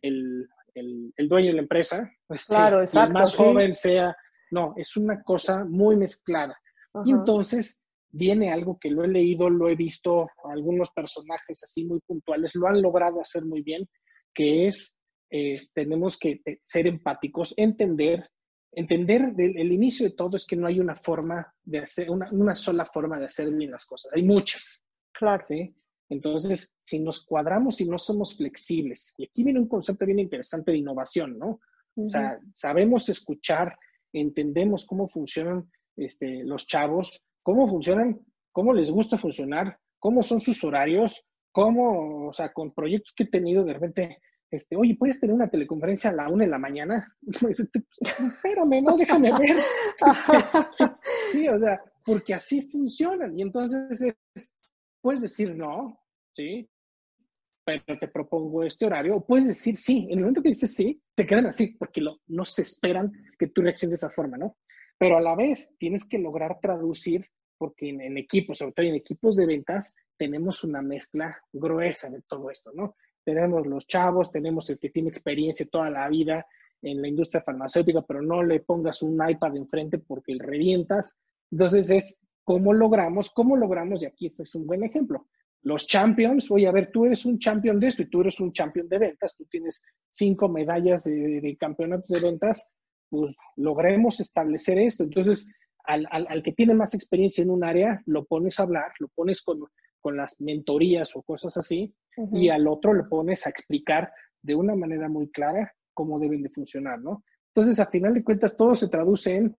dueño de la empresa. (laughs) Este, claro, exacto. Y el más joven sea, no, es una cosa muy mezclada. Y entonces, viene algo que lo he leído, lo he visto, algunos personajes así muy puntuales lo han logrado hacer muy bien, que es, eh, tenemos que ser empáticos, entender, entender el inicio de todo es que no hay una forma de hacer, una, una sola forma de hacer bien las cosas, hay muchas. Claro. ¿sí? Entonces, si nos cuadramos y no somos flexibles, y aquí viene un concepto bien interesante de innovación, ¿no? O sea, sabemos escuchar, entendemos cómo funcionan este, los chavos, cómo funcionan, cómo les gusta funcionar, cómo son sus horarios, cómo, o sea, con proyectos que he tenido de repente, este, oye, ¿puedes tener una teleconferencia a la una de la mañana? (laughs) Espérame, no, déjame ver. (laughs) sí, o sea, porque así funcionan. Y entonces puedes decir no, ¿sí? Pero te propongo este horario, o puedes decir sí. En el momento que dices sí, te quedan así, porque lo, no se esperan que tú reacciones de esa forma, ¿no? Pero a la vez tienes que lograr traducir porque en, equipos, sobre todo en equipos de ventas, tenemos una mezcla gruesa de todo esto, ¿no? Tenemos los chavos, tenemos el que tiene experiencia toda la vida en la industria farmacéutica, pero no le pongas un iPad enfrente porque le revientas. Entonces es cómo logramos, cómo logramos, y aquí este es un buen ejemplo. Los champions, oye, a ver, tú eres un champion de esto y tú eres un champion de ventas, tú tienes cinco medallas de, de campeonatos de ventas, pues logremos establecer esto. Entonces, al, al, que tiene más experiencia en un área, lo pones a hablar, lo pones con, con las mentorías o cosas así, y al otro lo pones a explicar de una manera muy clara cómo deben de funcionar, ¿no? Entonces, a final de cuentas, todo se traduce en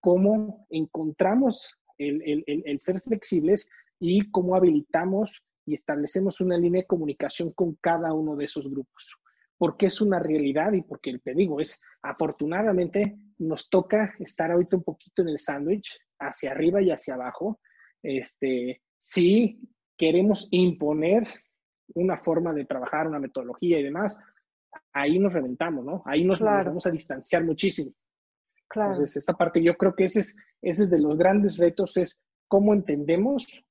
cómo encontramos el, el, el, ser flexibles y cómo habilitamos y establecemos una línea de comunicación con cada uno de esos grupos. Porque es una realidad y porque te digo, es afortunadamente nos toca estar ahorita un poquito en el sándwich, hacia arriba y hacia abajo. Este, si queremos imponer una forma de trabajar, una metodología y demás, ahí nos reventamos, ¿no? Ahí nos, vamos a distanciar muchísimo. Claro. Entonces, esta parte yo creo que ese es, ese es de los grandes retos, es cómo entendemos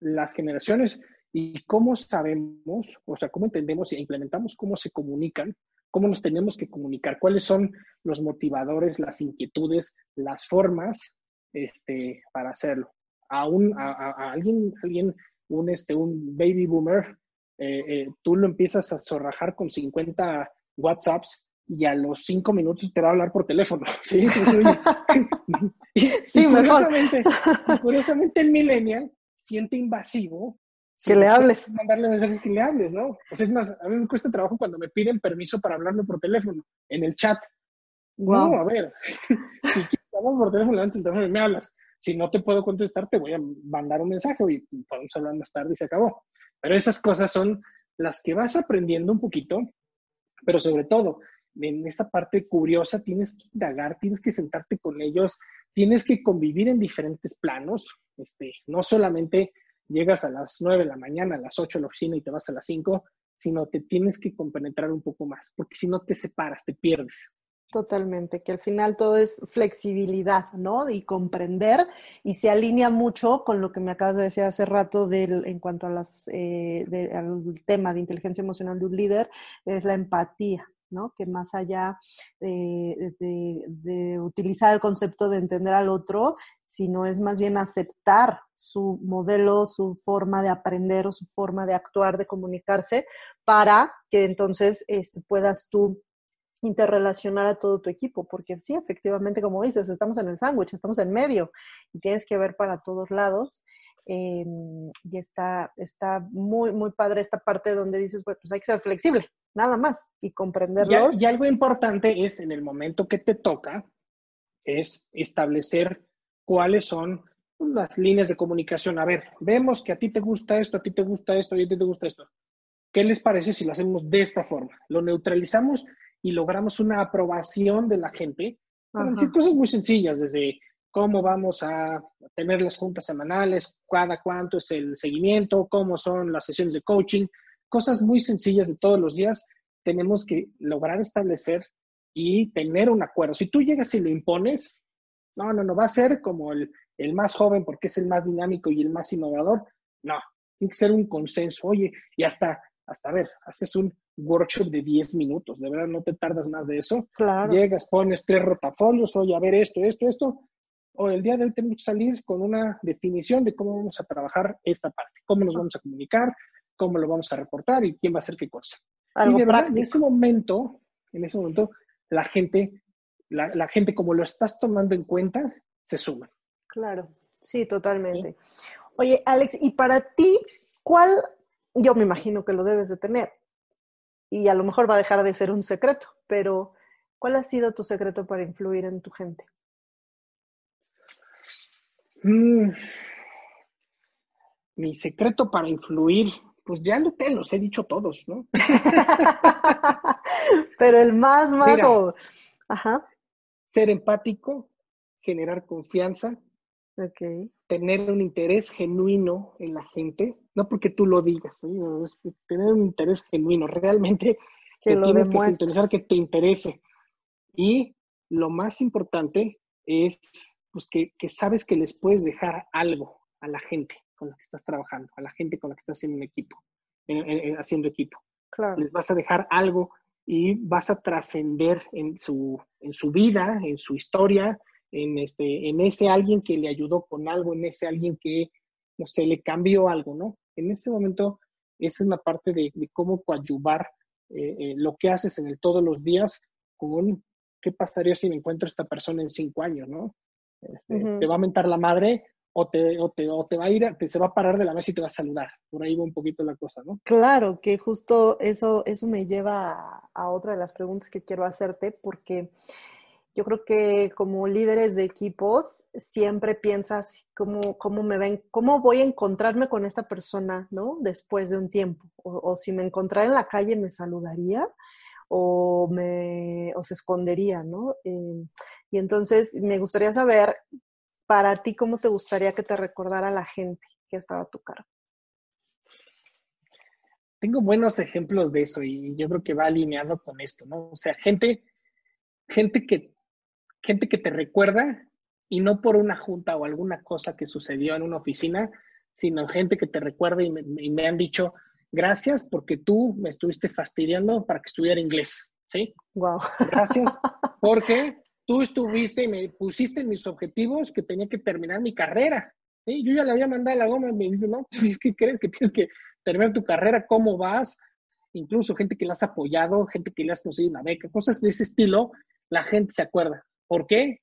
las generaciones y cómo sabemos, o sea, cómo entendemos e implementamos cómo se comunican, cómo nos tenemos que comunicar, cuáles son los motivadores, las inquietudes, las formas este, para hacerlo. A, un, a, alguien, alguien un, este, un baby boomer eh, eh, tú lo empiezas a zorrajar con 50 WhatsApps y a los cinco minutos te va a hablar por teléfono. (laughs) Sí, (laughs) y, curiosamente, curiosamente el millennial siente invasivo que le hables. Mandarle mensajes que le hables, ¿no? Pues es más, a mí me cuesta trabajo cuando me piden permiso para hablarme por teléfono, en el chat. No, a ver, (laughs) si quieres hablar por teléfono, levantas el teléfono y me hablas. Si no te puedo contestar, te voy a mandar un mensaje y podemos hablar más tarde y se acabó. Pero esas cosas son las que vas aprendiendo un poquito, pero sobre todo en esta parte curiosa tienes que indagar, tienes que sentarte con ellos, tienes que convivir en diferentes planos, este, no solamente llegas a las 9 de la mañana, a las 8 a la oficina y te vas a las 5, sino te tienes que compenetrar un poco más, porque si no te separas, te pierdes. Totalmente, que al final todo es flexibilidad, ¿no? Y comprender y se alinea mucho con lo que me acabas de decir hace rato del, en cuanto a las, eh, al tema de inteligencia emocional de un líder, es la empatía, ¿no? Que más allá de, de, utilizar el concepto de entender al otro, sino es más bien aceptar su modelo, su forma de aprender o su forma de actuar, de comunicarse, para que entonces este, puedas tú interrelacionar a todo tu equipo, porque sí, efectivamente, como dices, estamos en el sándwich, estamos en medio y tienes que ver para todos lados. Em, y está, está muy, muy padre esta parte donde dices, pues, pues hay que ser flexible, nada más, y comprenderlos. Y, y algo importante es, en el momento que te toca, es establecer cuáles son las líneas de comunicación. A ver, vemos que a ti te gusta esto, a ti te gusta esto, y a ti te gusta esto. ¿Qué les parece si lo hacemos de esta forma? Lo neutralizamos y logramos una aprobación de la gente. decir cosas muy sencillas, desde cómo vamos a tener las juntas semanales, cada cuánto es el seguimiento, cómo son las sesiones de coaching, cosas muy sencillas de todos los días, tenemos que lograr establecer y tener un acuerdo. Si tú llegas y lo impones, no, no, no, va a ser como el, el más joven porque es el más dinámico y el más innovador. No, tiene que ser un consenso. Oye, y hasta, hasta a ver, haces un workshop de 10 minutos, de verdad no te tardas más de eso. Claro. Llegas, pones tres rotafolios, oye, a ver esto, esto, esto. O el día de hoy tenemos que salir con una definición de cómo vamos a trabajar esta parte, cómo nos vamos a comunicar, cómo lo vamos a reportar y quién va a hacer qué cosa. y de verdad, en ese momento, en ese momento, la gente, la, la, gente como lo estás tomando en cuenta, se suma. Claro, sí, totalmente. Oye, Alex, y para ti, ¿cuál, yo me imagino que lo debes de tener, y a lo mejor va a dejar de ser un secreto, pero ¿cuál ha sido tu secreto para influir en tu gente? Mm. mi secreto para influir, pues ya lo te los he dicho todos, ¿no? (laughs) pero el más, más, Ajá. Ser empático, generar confianza, okay. Tener un interés genuino en la gente, no porque tú lo digas, tener un interés genuino, realmente que tienes que interesar que te interese. Y lo más importante es pues, que, sabes que les puedes dejar algo a la gente con la que estás trabajando, a la gente con la que estás en un equipo, haciendo equipo. Les vas a dejar algo y vas a trascender en su, en su vida, en su historia, en, este, en ese alguien que le ayudó con algo, en ese alguien que, no sé, le cambió algo, ¿no? En ese momento, esa es una parte de, cómo coadyuvar eh, eh, lo que haces en el todos los días con qué pasaría si me encuentro esta persona en cinco años, ¿no? Este, te va a mentar la madre o te, o te, o te va a ir, te, se va a parar de la mesa y te va a saludar. Por ahí va un poquito la cosa, ¿no? Claro, que justo eso, eso me lleva a, a otra de las preguntas que quiero hacerte, porque yo creo que como líderes de equipos siempre piensas cómo, cómo me ven, cómo voy a encontrarme con esta persona, ¿no? Después de un tiempo. O, si me encontrara en la calle, me saludaría o, me, se escondería, ¿no? Eh, y entonces me gustaría saber, para ti, ¿cómo te gustaría que te recordara la gente que estaba a tu cargo? Tengo buenos ejemplos de eso y yo creo que va alineado con esto, ¿no? O sea, gente, gente que gente que te recuerda y no por una junta o alguna cosa que sucedió en una oficina, sino gente que te recuerda y me, han dicho, gracias porque tú me estuviste fastidiando para que estudiara inglés, ¿sí? Wow. Gracias (laughs) porque tú estuviste y me pusiste en mis objetivos que tenía que terminar mi carrera, ¿sí? Yo ya le había mandado la goma y me dice, no, ¿qué crees que tienes que terminar tu carrera? ¿Cómo vas? Incluso gente que le has apoyado, gente que le has conseguido una beca, cosas de ese estilo, la gente se acuerda. ¿Por qué?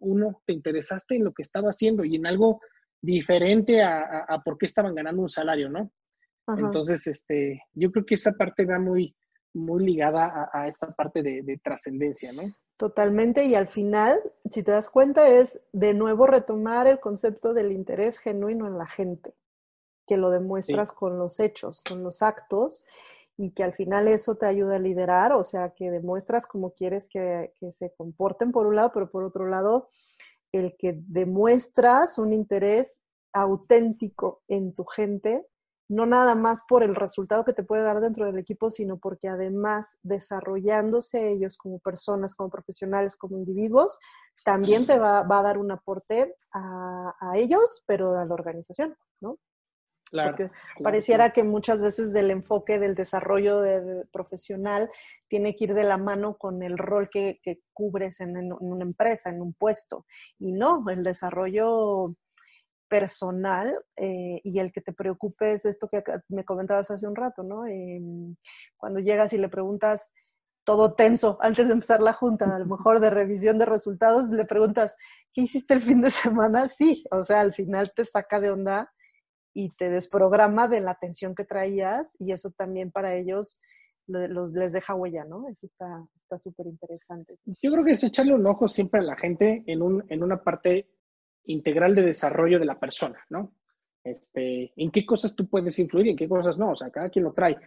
Uno, te interesaste en lo que estaba haciendo y en algo diferente a, por qué estaban ganando un salario, ¿no? Entonces, este, yo creo que esa parte va muy, muy ligada a, esta parte de, trascendencia, ¿no? Totalmente, y al final, si te das cuenta, es de nuevo retomar el concepto del interés genuino en la gente, que lo demuestras con los hechos, con los actos, y que al final eso te ayuda a liderar, o sea, que demuestras cómo quieres que, se comporten por un lado, pero por otro lado, el que demuestras un interés auténtico en tu gente, no nada más por el resultado que te puede dar dentro del equipo, sino porque además desarrollándose ellos como personas, como profesionales, como individuos, también te va, a dar un aporte a, a ellos, pero a la organización, ¿no? Porque pareciera que muchas veces del enfoque del desarrollo profesional tiene que ir de la mano con el rol que, cubres en, una empresa, en un puesto. Y no, el desarrollo personal eh, y el que te preocupe es esto que me comentabas hace un rato, ¿no? Em, cuando llegas y le preguntas todo tenso antes de empezar la junta, a lo mejor de revisión de resultados, le preguntas, ¿qué hiciste el fin de semana? Sí, o sea, al final te saca de onda y te desprograma de la atención que traías y eso también para ellos los, les deja huella, ¿no? Eso está súper interesante. Yo creo que es echarle un ojo siempre a la gente en, un, en una parte integral de desarrollo de la persona, ¿no? Este, en qué cosas tú puedes influir y en qué cosas no, o sea, cada quien lo trae,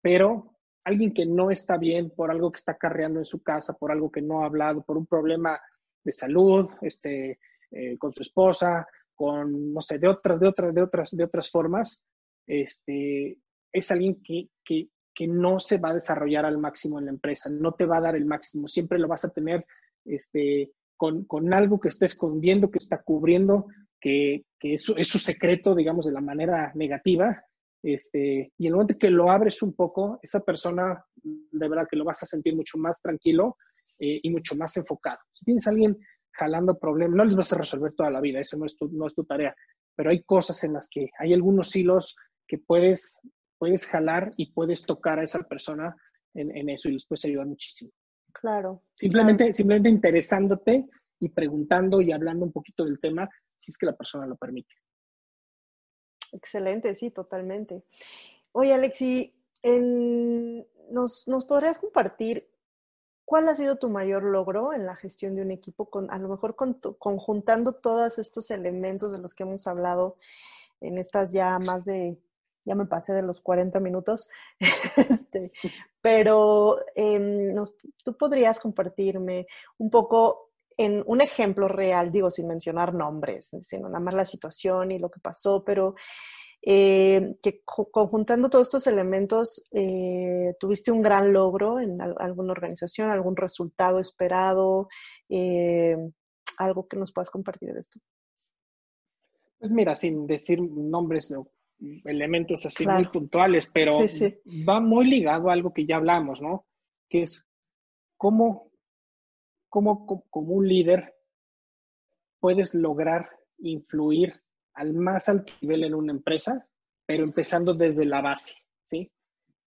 pero alguien que no está bien por algo que está carreando en su casa, por algo que no ha hablado, por un problema de salud, este, eh, con su esposa, con, no sé, de otras, de otras, de otras, de otras formas, este, es alguien que, que, que no se va a desarrollar al máximo en la empresa, no te va a dar el máximo, siempre lo vas a tener este, con, con algo que está escondiendo, que está cubriendo, que, que es, es, su secreto, digamos, de la manera negativa. Este, y el momento que lo abres un poco, esa persona, de verdad que lo vas a sentir mucho más tranquilo eh, y mucho más enfocado. Si tienes alguien jalando problemas. No les vas a resolver toda la vida, eso no es tu, no es tu tarea, pero hay cosas en las que hay algunos hilos que puedes, puedes jalar y puedes tocar a esa persona en, eso y les puedes ayudar muchísimo. Claro. Simplemente, simplemente interesándote y preguntando y hablando un poquito del tema, si es que la persona lo permite. Excelente, sí, totalmente. Oye, Alexi, ¿nos, ¿nos podrías compartir ¿Cuál ha sido tu mayor logro en la gestión de un equipo, con, a lo mejor conjuntando todos estos elementos de los que hemos hablado en estas ya más de, ya me pasé de los 40 minutos, (laughs) este, pero em, tú podrías compartirme un poco en un ejemplo real, digo sin mencionar nombres, sino nada más la situación y lo que pasó, pero eh, que conjuntando todos estos elementos, eh, tuviste un gran logro en alguna organización, algún resultado esperado, eh, algo que nos puedas compartir de esto. Pues mira, sin decir nombres o elementos así muy puntuales, pero va muy ligado a algo que ya hablamos, ¿no? que es cómo, cómo como un líder puedes lograr influir al más alto nivel en una empresa, pero empezando desde la base, ¿sí?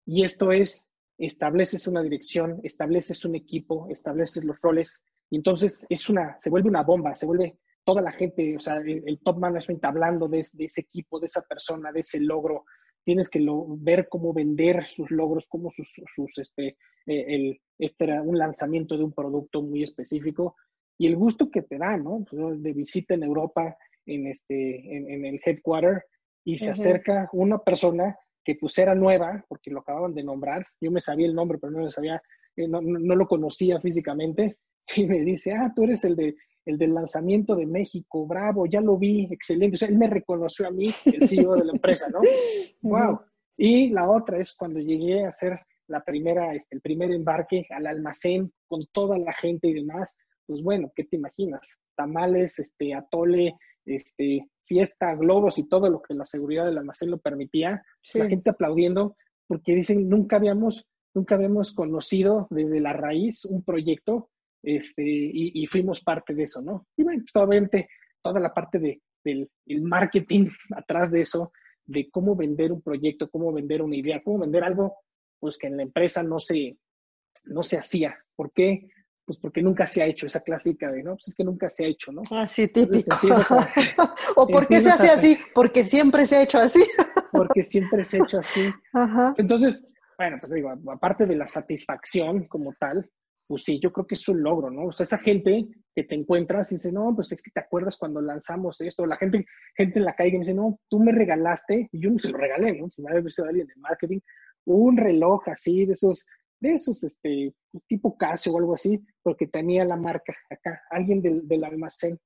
Y esto es, estableces una dirección, estableces un equipo, estableces los roles, y entonces es una, se vuelve una bomba, se vuelve toda la gente, o sea, el, top management hablando de, ese equipo, de esa persona, de ese logro, tienes que ver cómo vender sus logros, cómo sus, este, eh, el, este un lanzamiento de un producto muy específico y el gusto que te da, ¿no? Pues, de visita en Europa, en, este, en, el headquarter, y se acerca una persona que pues era nueva, porque lo acababan de nombrar, yo me sabía el nombre, pero no lo sabía, eh, no, no, lo conocía físicamente, (laughs) y me dice, ah, tú eres el, de, el del lanzamiento de México, bravo, ya lo vi, excelente, o sea, él me reconoció a mí, el CEO de la empresa, ¿no? (laughs) ¡Wow! Y la otra es cuando llegué a hacer la primera, este, el primer embarque al almacén con toda la gente y demás, pues bueno, ¿qué te imaginas? Tamales, este, atole, este, fiesta, globos y todo lo que la seguridad del almacén lo permitía. La gente aplaudiendo porque dicen, nunca habíamos, nunca habíamos conocido desde la raíz un proyecto este, y, fuimos parte de eso, ¿no? Y bueno, pues obviamente toda la parte de, del el marketing (laughs) atrás de eso, de cómo vender un proyecto, cómo vender una idea, cómo vender algo, pues que en la empresa no se, no se hacía. ¿Por qué? Pues porque nunca se ha hecho, esa clásica de, no, pues es que nunca se ha hecho, ¿no? Así típico. o (laughs) ¿por qué se hace así? Porque siempre se ha hecho así. (laughs) porque siempre se ha hecho así. Ajá. Entonces, bueno, pues digo, aparte de la satisfacción como tal, pues sí, yo creo que es un logro, ¿no? O sea, esa gente que te encuentras y dice, no, pues es que te acuerdas cuando lanzamos esto, la gente, gente en la calle que me dice, no, tú me regalaste, y yo no se lo regalé, ¿no? Si me había sido alguien de marketing, un reloj así, de esos de esos, este, tipo Casio o algo así, porque tenía la marca acá, alguien del, del almacén,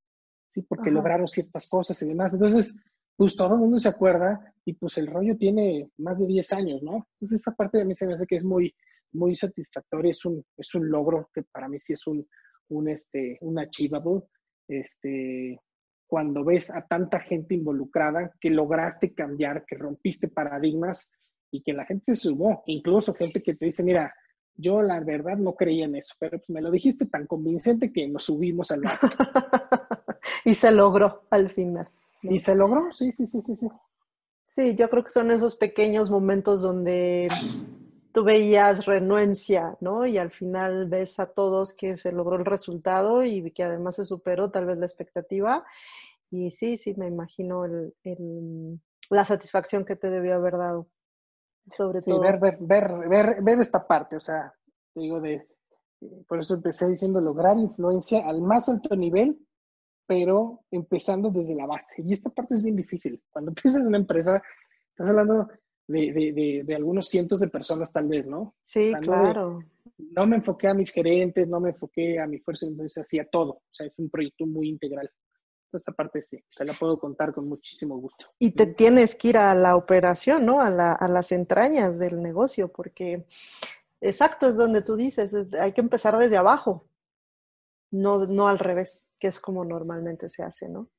¿sí? Porque lograron ciertas cosas y demás. Entonces, pues todo el mundo se acuerda y pues el rollo tiene más de 10 años, ¿no? Entonces, esa parte de mí se me hace que es muy, muy satisfactoria, es un, es un logro que para mí sí es un, un, este, un achievable, este, cuando ves a tanta gente involucrada que lograste cambiar, que rompiste paradigmas y que la gente se sumó, incluso gente que te dice, mira, yo la verdad no creía en eso, pero pues me lo dijiste tan convincente que nos subimos al barco. (laughs) y se logró al final. Y se logró, sí, sí, sí, sí, sí. Sí, yo creo que son esos pequeños momentos donde tú veías renuencia, ¿no? Y al final ves a todos que se logró el resultado y que además se superó tal vez la expectativa. Y sí, sí, me imagino el, la satisfacción que te debió haber dado sobre todo. Ver, ver, ver, ver, esta parte, o sea, digo, de, por eso empecé diciendo lograr influencia al más alto nivel, pero empezando desde la base. Y esta parte es bien difícil. Cuando (laughs) empiezas una empresa, estás hablando de, de, de, algunos cientos de personas tal vez, ¿no? Sí, claro. no me enfoqué a mis gerentes, no me enfoqué a mi fuerza, entonces hacía todo. O sea, es un proyecto muy integral. Esa parte sí, te la puedo contar con muchísimo gusto. Y te tienes que ir a la operación, ¿no? A, la, a las entrañas del negocio, porque exacto es donde tú dices, hay que empezar desde abajo, no, no al revés, que es como normalmente se hace, ¿no?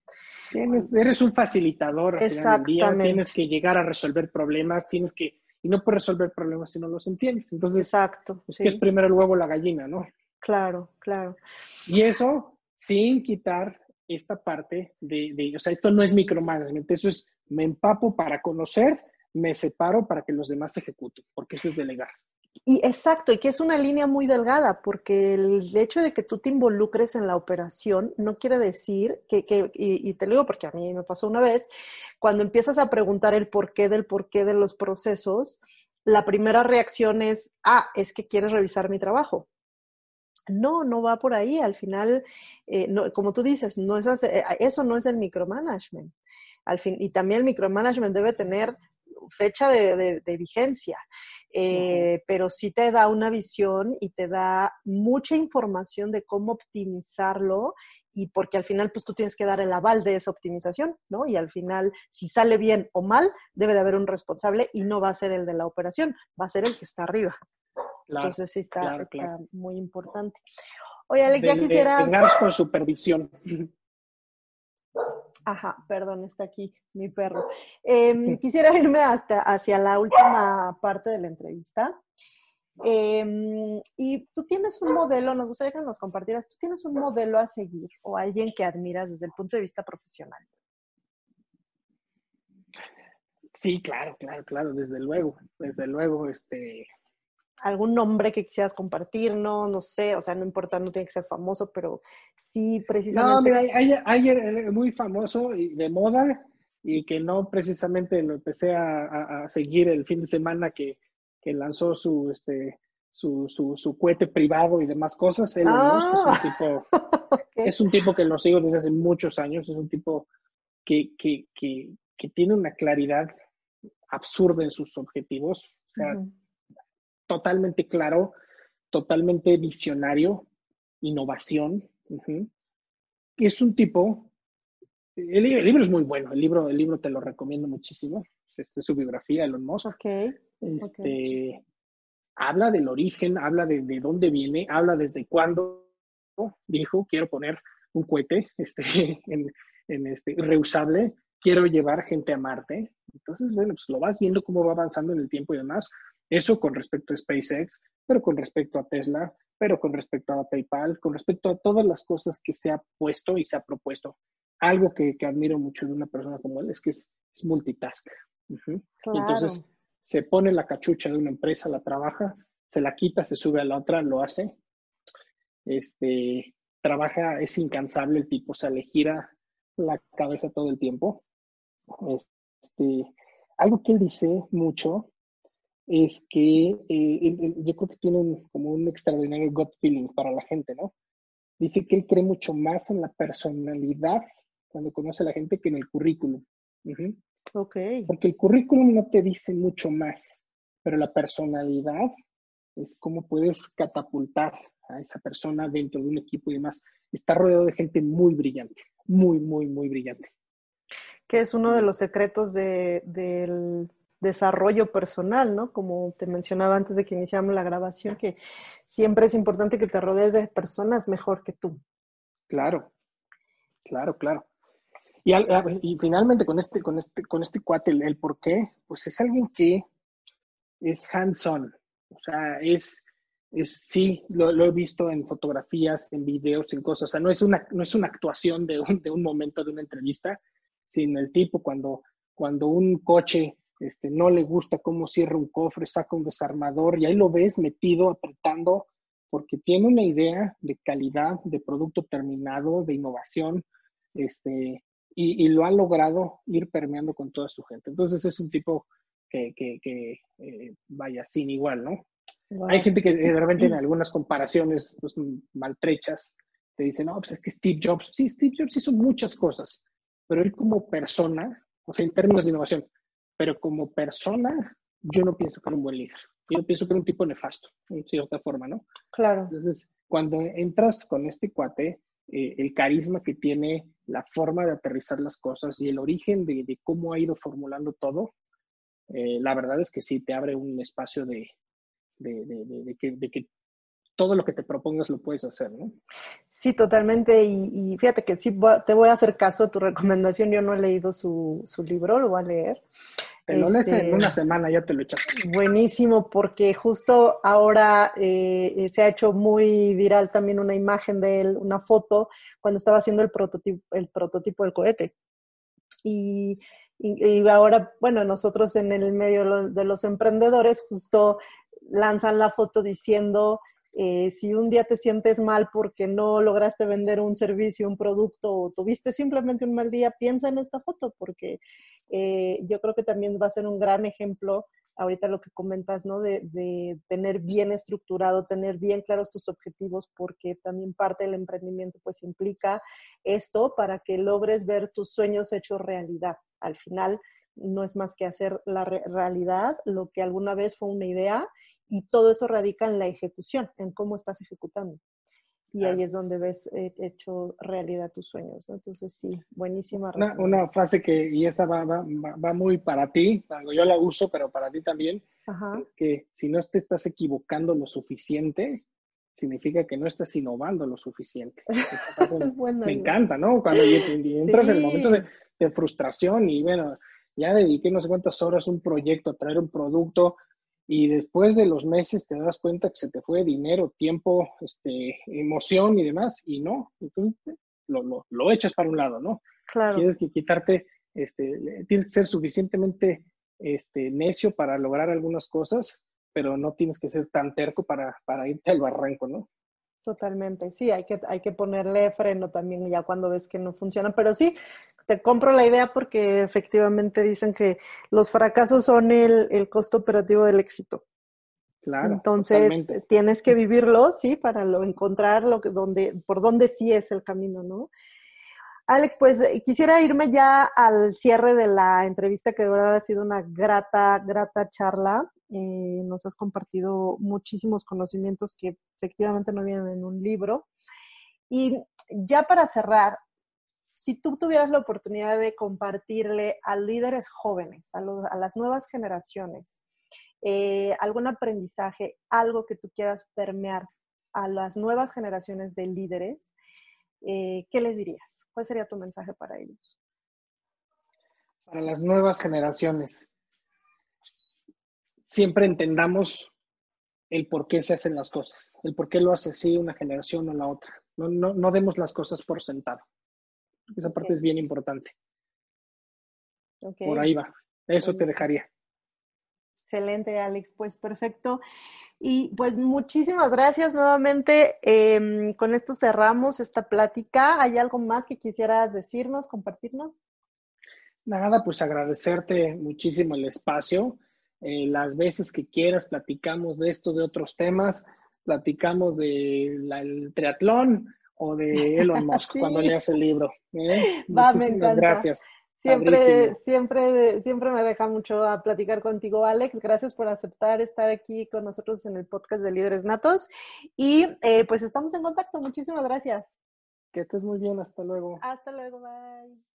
eres un facilitador. Exactamente. Tienes que llegar a resolver problemas, tienes que, y no puedes resolver problemas si no los entiendes. Entonces, Exacto, es que es primero el huevo la gallina, ¿no? Claro, claro. Y eso sin quitar esta parte de, de, o sea, esto no es micromanagement, eso es, me empapo para conocer, me separo para que los demás ejecuten, porque eso es delegar. Y exacto, y que es una línea muy delgada, porque el hecho de que tú te involucres en la operación no quiere decir que, que y, te lo digo porque a mí me pasó una vez, cuando empiezas a preguntar el porqué del porqué de los procesos, la primera reacción es, ah, es que quieres revisar mi trabajo. No, no va por ahí. Al final, eh, no, como tú dices, no es, eh, eso no es el micromanagement. Al fin, y también el micromanagement debe tener fecha de, vigencia, eh, pero sí te da una visión y te da mucha información de cómo optimizarlo y porque al final pues tú tienes que dar el aval de esa optimización, ¿no? Y al final si sale bien o mal, debe de haber un responsable y no va a ser el de la operación, va a ser el que está arriba. Entonces sí está, muy importante. Oye, Alex, ya quisiera... con supervisión. (laughs) Ajá, perdón, está aquí mi perro. Em, (laughs) quisiera irme hasta hacia la última parte de la entrevista. Em, y tú tienes un modelo, nos gustaría que nos compartieras, tú tienes un modelo a seguir o alguien que admiras desde el punto de vista profesional. Sí, claro, claro, claro, desde luego, desde luego, este... ¿Algún nombre que quisieras compartir? No, no sé, o sea, no importa, no tiene que ser famoso, pero sí, precisamente... No, mira, hay, hay, eh, muy famoso y de moda y que no precisamente lo empecé a, seguir el fin de semana que, que lanzó su, este, su, su, su, cohete privado y demás cosas. Él es un ah. tipo, (laughs) es un tipo que lo sigo desde hace muchos años, es un tipo que, que, que, que tiene una claridad absurda sus objetivos, o sea, totalmente claro, totalmente visionario, innovación. Es un tipo, el, libro es muy bueno, el libro, el libro te lo recomiendo muchísimo, este, su biografía, Elon Musk. Este, Habla del origen, habla de, de dónde viene, habla desde cuándo dijo, quiero poner un cohete este, (laughs) en, en este, reusable, quiero llevar gente a Marte, entonces, bueno, pues lo vas viendo cómo va avanzando en el tiempo y demás. Eso con respecto a SpaceX, pero con respecto a Tesla, pero con respecto a PayPal, con respecto a todas las cosas que se ha puesto y se ha propuesto. Algo que, admiro mucho de una persona como él es que es, multitask. Entonces, se pone la cachucha de una empresa, la trabaja, se la quita, se sube a la otra, lo hace. Este, trabaja, es incansable el tipo, o sea, le gira la cabeza todo el tiempo. Este, algo que él dice mucho es que eh, yo creo que tiene como un extraordinario gut feeling para la gente, ¿no? Dice que él cree mucho más en la personalidad cuando conoce a la gente que en el currículum. Ok. Porque el currículum no te dice mucho más, pero la personalidad es cómo puedes catapultar a esa persona dentro de un equipo y demás. Está rodeado de gente muy brillante, muy, muy, muy brillante que es uno de los secretos del desarrollo personal, ¿no? Como te mencionaba antes de que iniciamos la grabación, que siempre es importante que te rodees de personas mejor que tú. Claro, claro, claro. Y, finalmente con este, con este, con este cuate, el, por qué, pues es alguien que es hands-on, o sea, es, es sí, lo, he visto en fotografías, en videos, en cosas, o sea, no es una, no es una actuación de un, de un momento de una entrevista, sin el tipo cuando, cuando un coche este, no le gusta cómo cierra un cofre, saca un desarmador y ahí lo ves metido, apretando, porque tiene una idea de calidad, de producto terminado, de innovación, este, y, lo ha logrado ir permeando con toda su gente. Entonces es un tipo que, que, eh, vaya, sin igual, ¿no? Hay gente que de repente en (clears throat) algunas comparaciones pues, maltrechas te dicen, no, pues es que Steve Jobs, sí, Steve Jobs hizo muchas cosas, pero él como persona, o sea, en términos de innovación, pero como persona, yo no pienso que era un buen líder. Yo pienso que era un tipo nefasto, en cierta forma, ¿no? Claro. Entonces, cuando entras con este cuate, eh, el carisma que tiene, la forma de aterrizar las cosas y el origen de, cómo ha ido formulando todo, eh, la verdad es que sí te abre un espacio de, de, que, de que todo lo que te propongas lo puedes hacer, ¿no? Sí, totalmente. Y, fíjate que sí, te voy a hacer caso a tu (laughs) recomendación. Yo no he leído su, libro, lo voy a leer. Te lo lees en este, una semana, ya te lo echas. Buenísimo, porque justo ahora eh, se ha hecho muy viral también una imagen de él, una foto, cuando estaba haciendo el prototipo, el prototipo del cohete. Y, y ahora, bueno, nosotros en el medio de los emprendedores justo lanzan la foto diciendo eh, si un día te sientes mal porque no lograste vender un servicio, un producto o tuviste simplemente un mal día, piensa en esta foto porque eh, yo creo que también va a ser un gran ejemplo ahorita lo que comentas, ¿no? De, tener bien estructurado, tener bien claros tus objetivos, porque también parte del emprendimiento pues implica esto para que logres ver tus sueños hechos realidad. Al final no es más que hacer la realidad, lo que alguna vez fue una idea y todo eso radica en la ejecución, en cómo estás ejecutando. Y ahí es donde ves eh, hecho realidad tus sueños, ¿no? Entonces, sí, buenísima. Una, una, frase que, y esa va, va, va, muy para ti, yo la uso, pero para ti también, que si no te estás equivocando lo suficiente, significa que no estás innovando lo suficiente. (laughs) me encanta, ¿no? Cuando entras en el momento de, de frustración y bueno, ya dediqué no sé cuántas horas a un proyecto, a traer un producto y después de los meses te das cuenta que se te fue dinero, tiempo, este, emoción y demás, y no, entonces lo, lo, lo echas para un lado, ¿no? Claro. Tienes que quitarte, este, tienes que ser suficientemente este, necio para lograr algunas cosas, pero no tienes que ser tan terco para, para irte al barranco, ¿no? Totalmente, sí, hay que, hay que ponerle freno también ya cuando ves que no funciona, pero sí, te compro la idea porque efectivamente dicen que los fracasos son el, el costo operativo del éxito. Claro. Entonces totalmente. tienes que vivirlo, sí, para lo, encontrar lo que, donde, por donde sí es el camino, ¿no? Alex, pues quisiera irme ya al cierre de la entrevista, que de verdad ha sido una grata, grata charla. Eh, nos has compartido muchísimos conocimientos que efectivamente no vienen en un libro. Y ya para cerrar, si tú tuvieras la oportunidad de compartirle a líderes jóvenes, a, las nuevas generaciones, eh, algún aprendizaje, algo que tú quieras permear a las nuevas generaciones de líderes, eh, ¿qué les dirías? ¿Cuál sería tu mensaje para ellos? Para las nuevas generaciones, siempre entendamos el por qué se hacen las cosas, el por qué lo hace así una generación o la otra. No, no, no demos las cosas por sentado. Esa parte okay. es bien importante. Okay. Por ahí va. Eso te dejaría. Excelente, Alex. Pues perfecto. Y pues muchísimas gracias nuevamente. Eh, con esto cerramos esta plática. ¿Hay algo más que quisieras decirnos, compartirnos? Nada, pues agradecerte muchísimo el espacio. Eh, las veces que quieras platicamos de esto, de otros temas, platicamos del triatlón o de Elon (laughs) Musk sí. cuando leas el libro. ¿eh? Va, me encanta. Gracias. Siempre, siempre, siempre me deja mucho a platicar contigo, Alex. Gracias por aceptar estar aquí con nosotros en el podcast de Líderes Natos. Y eh, pues estamos en contacto. Muchísimas gracias. Que estés muy bien. Hasta luego. Hasta luego. Bye.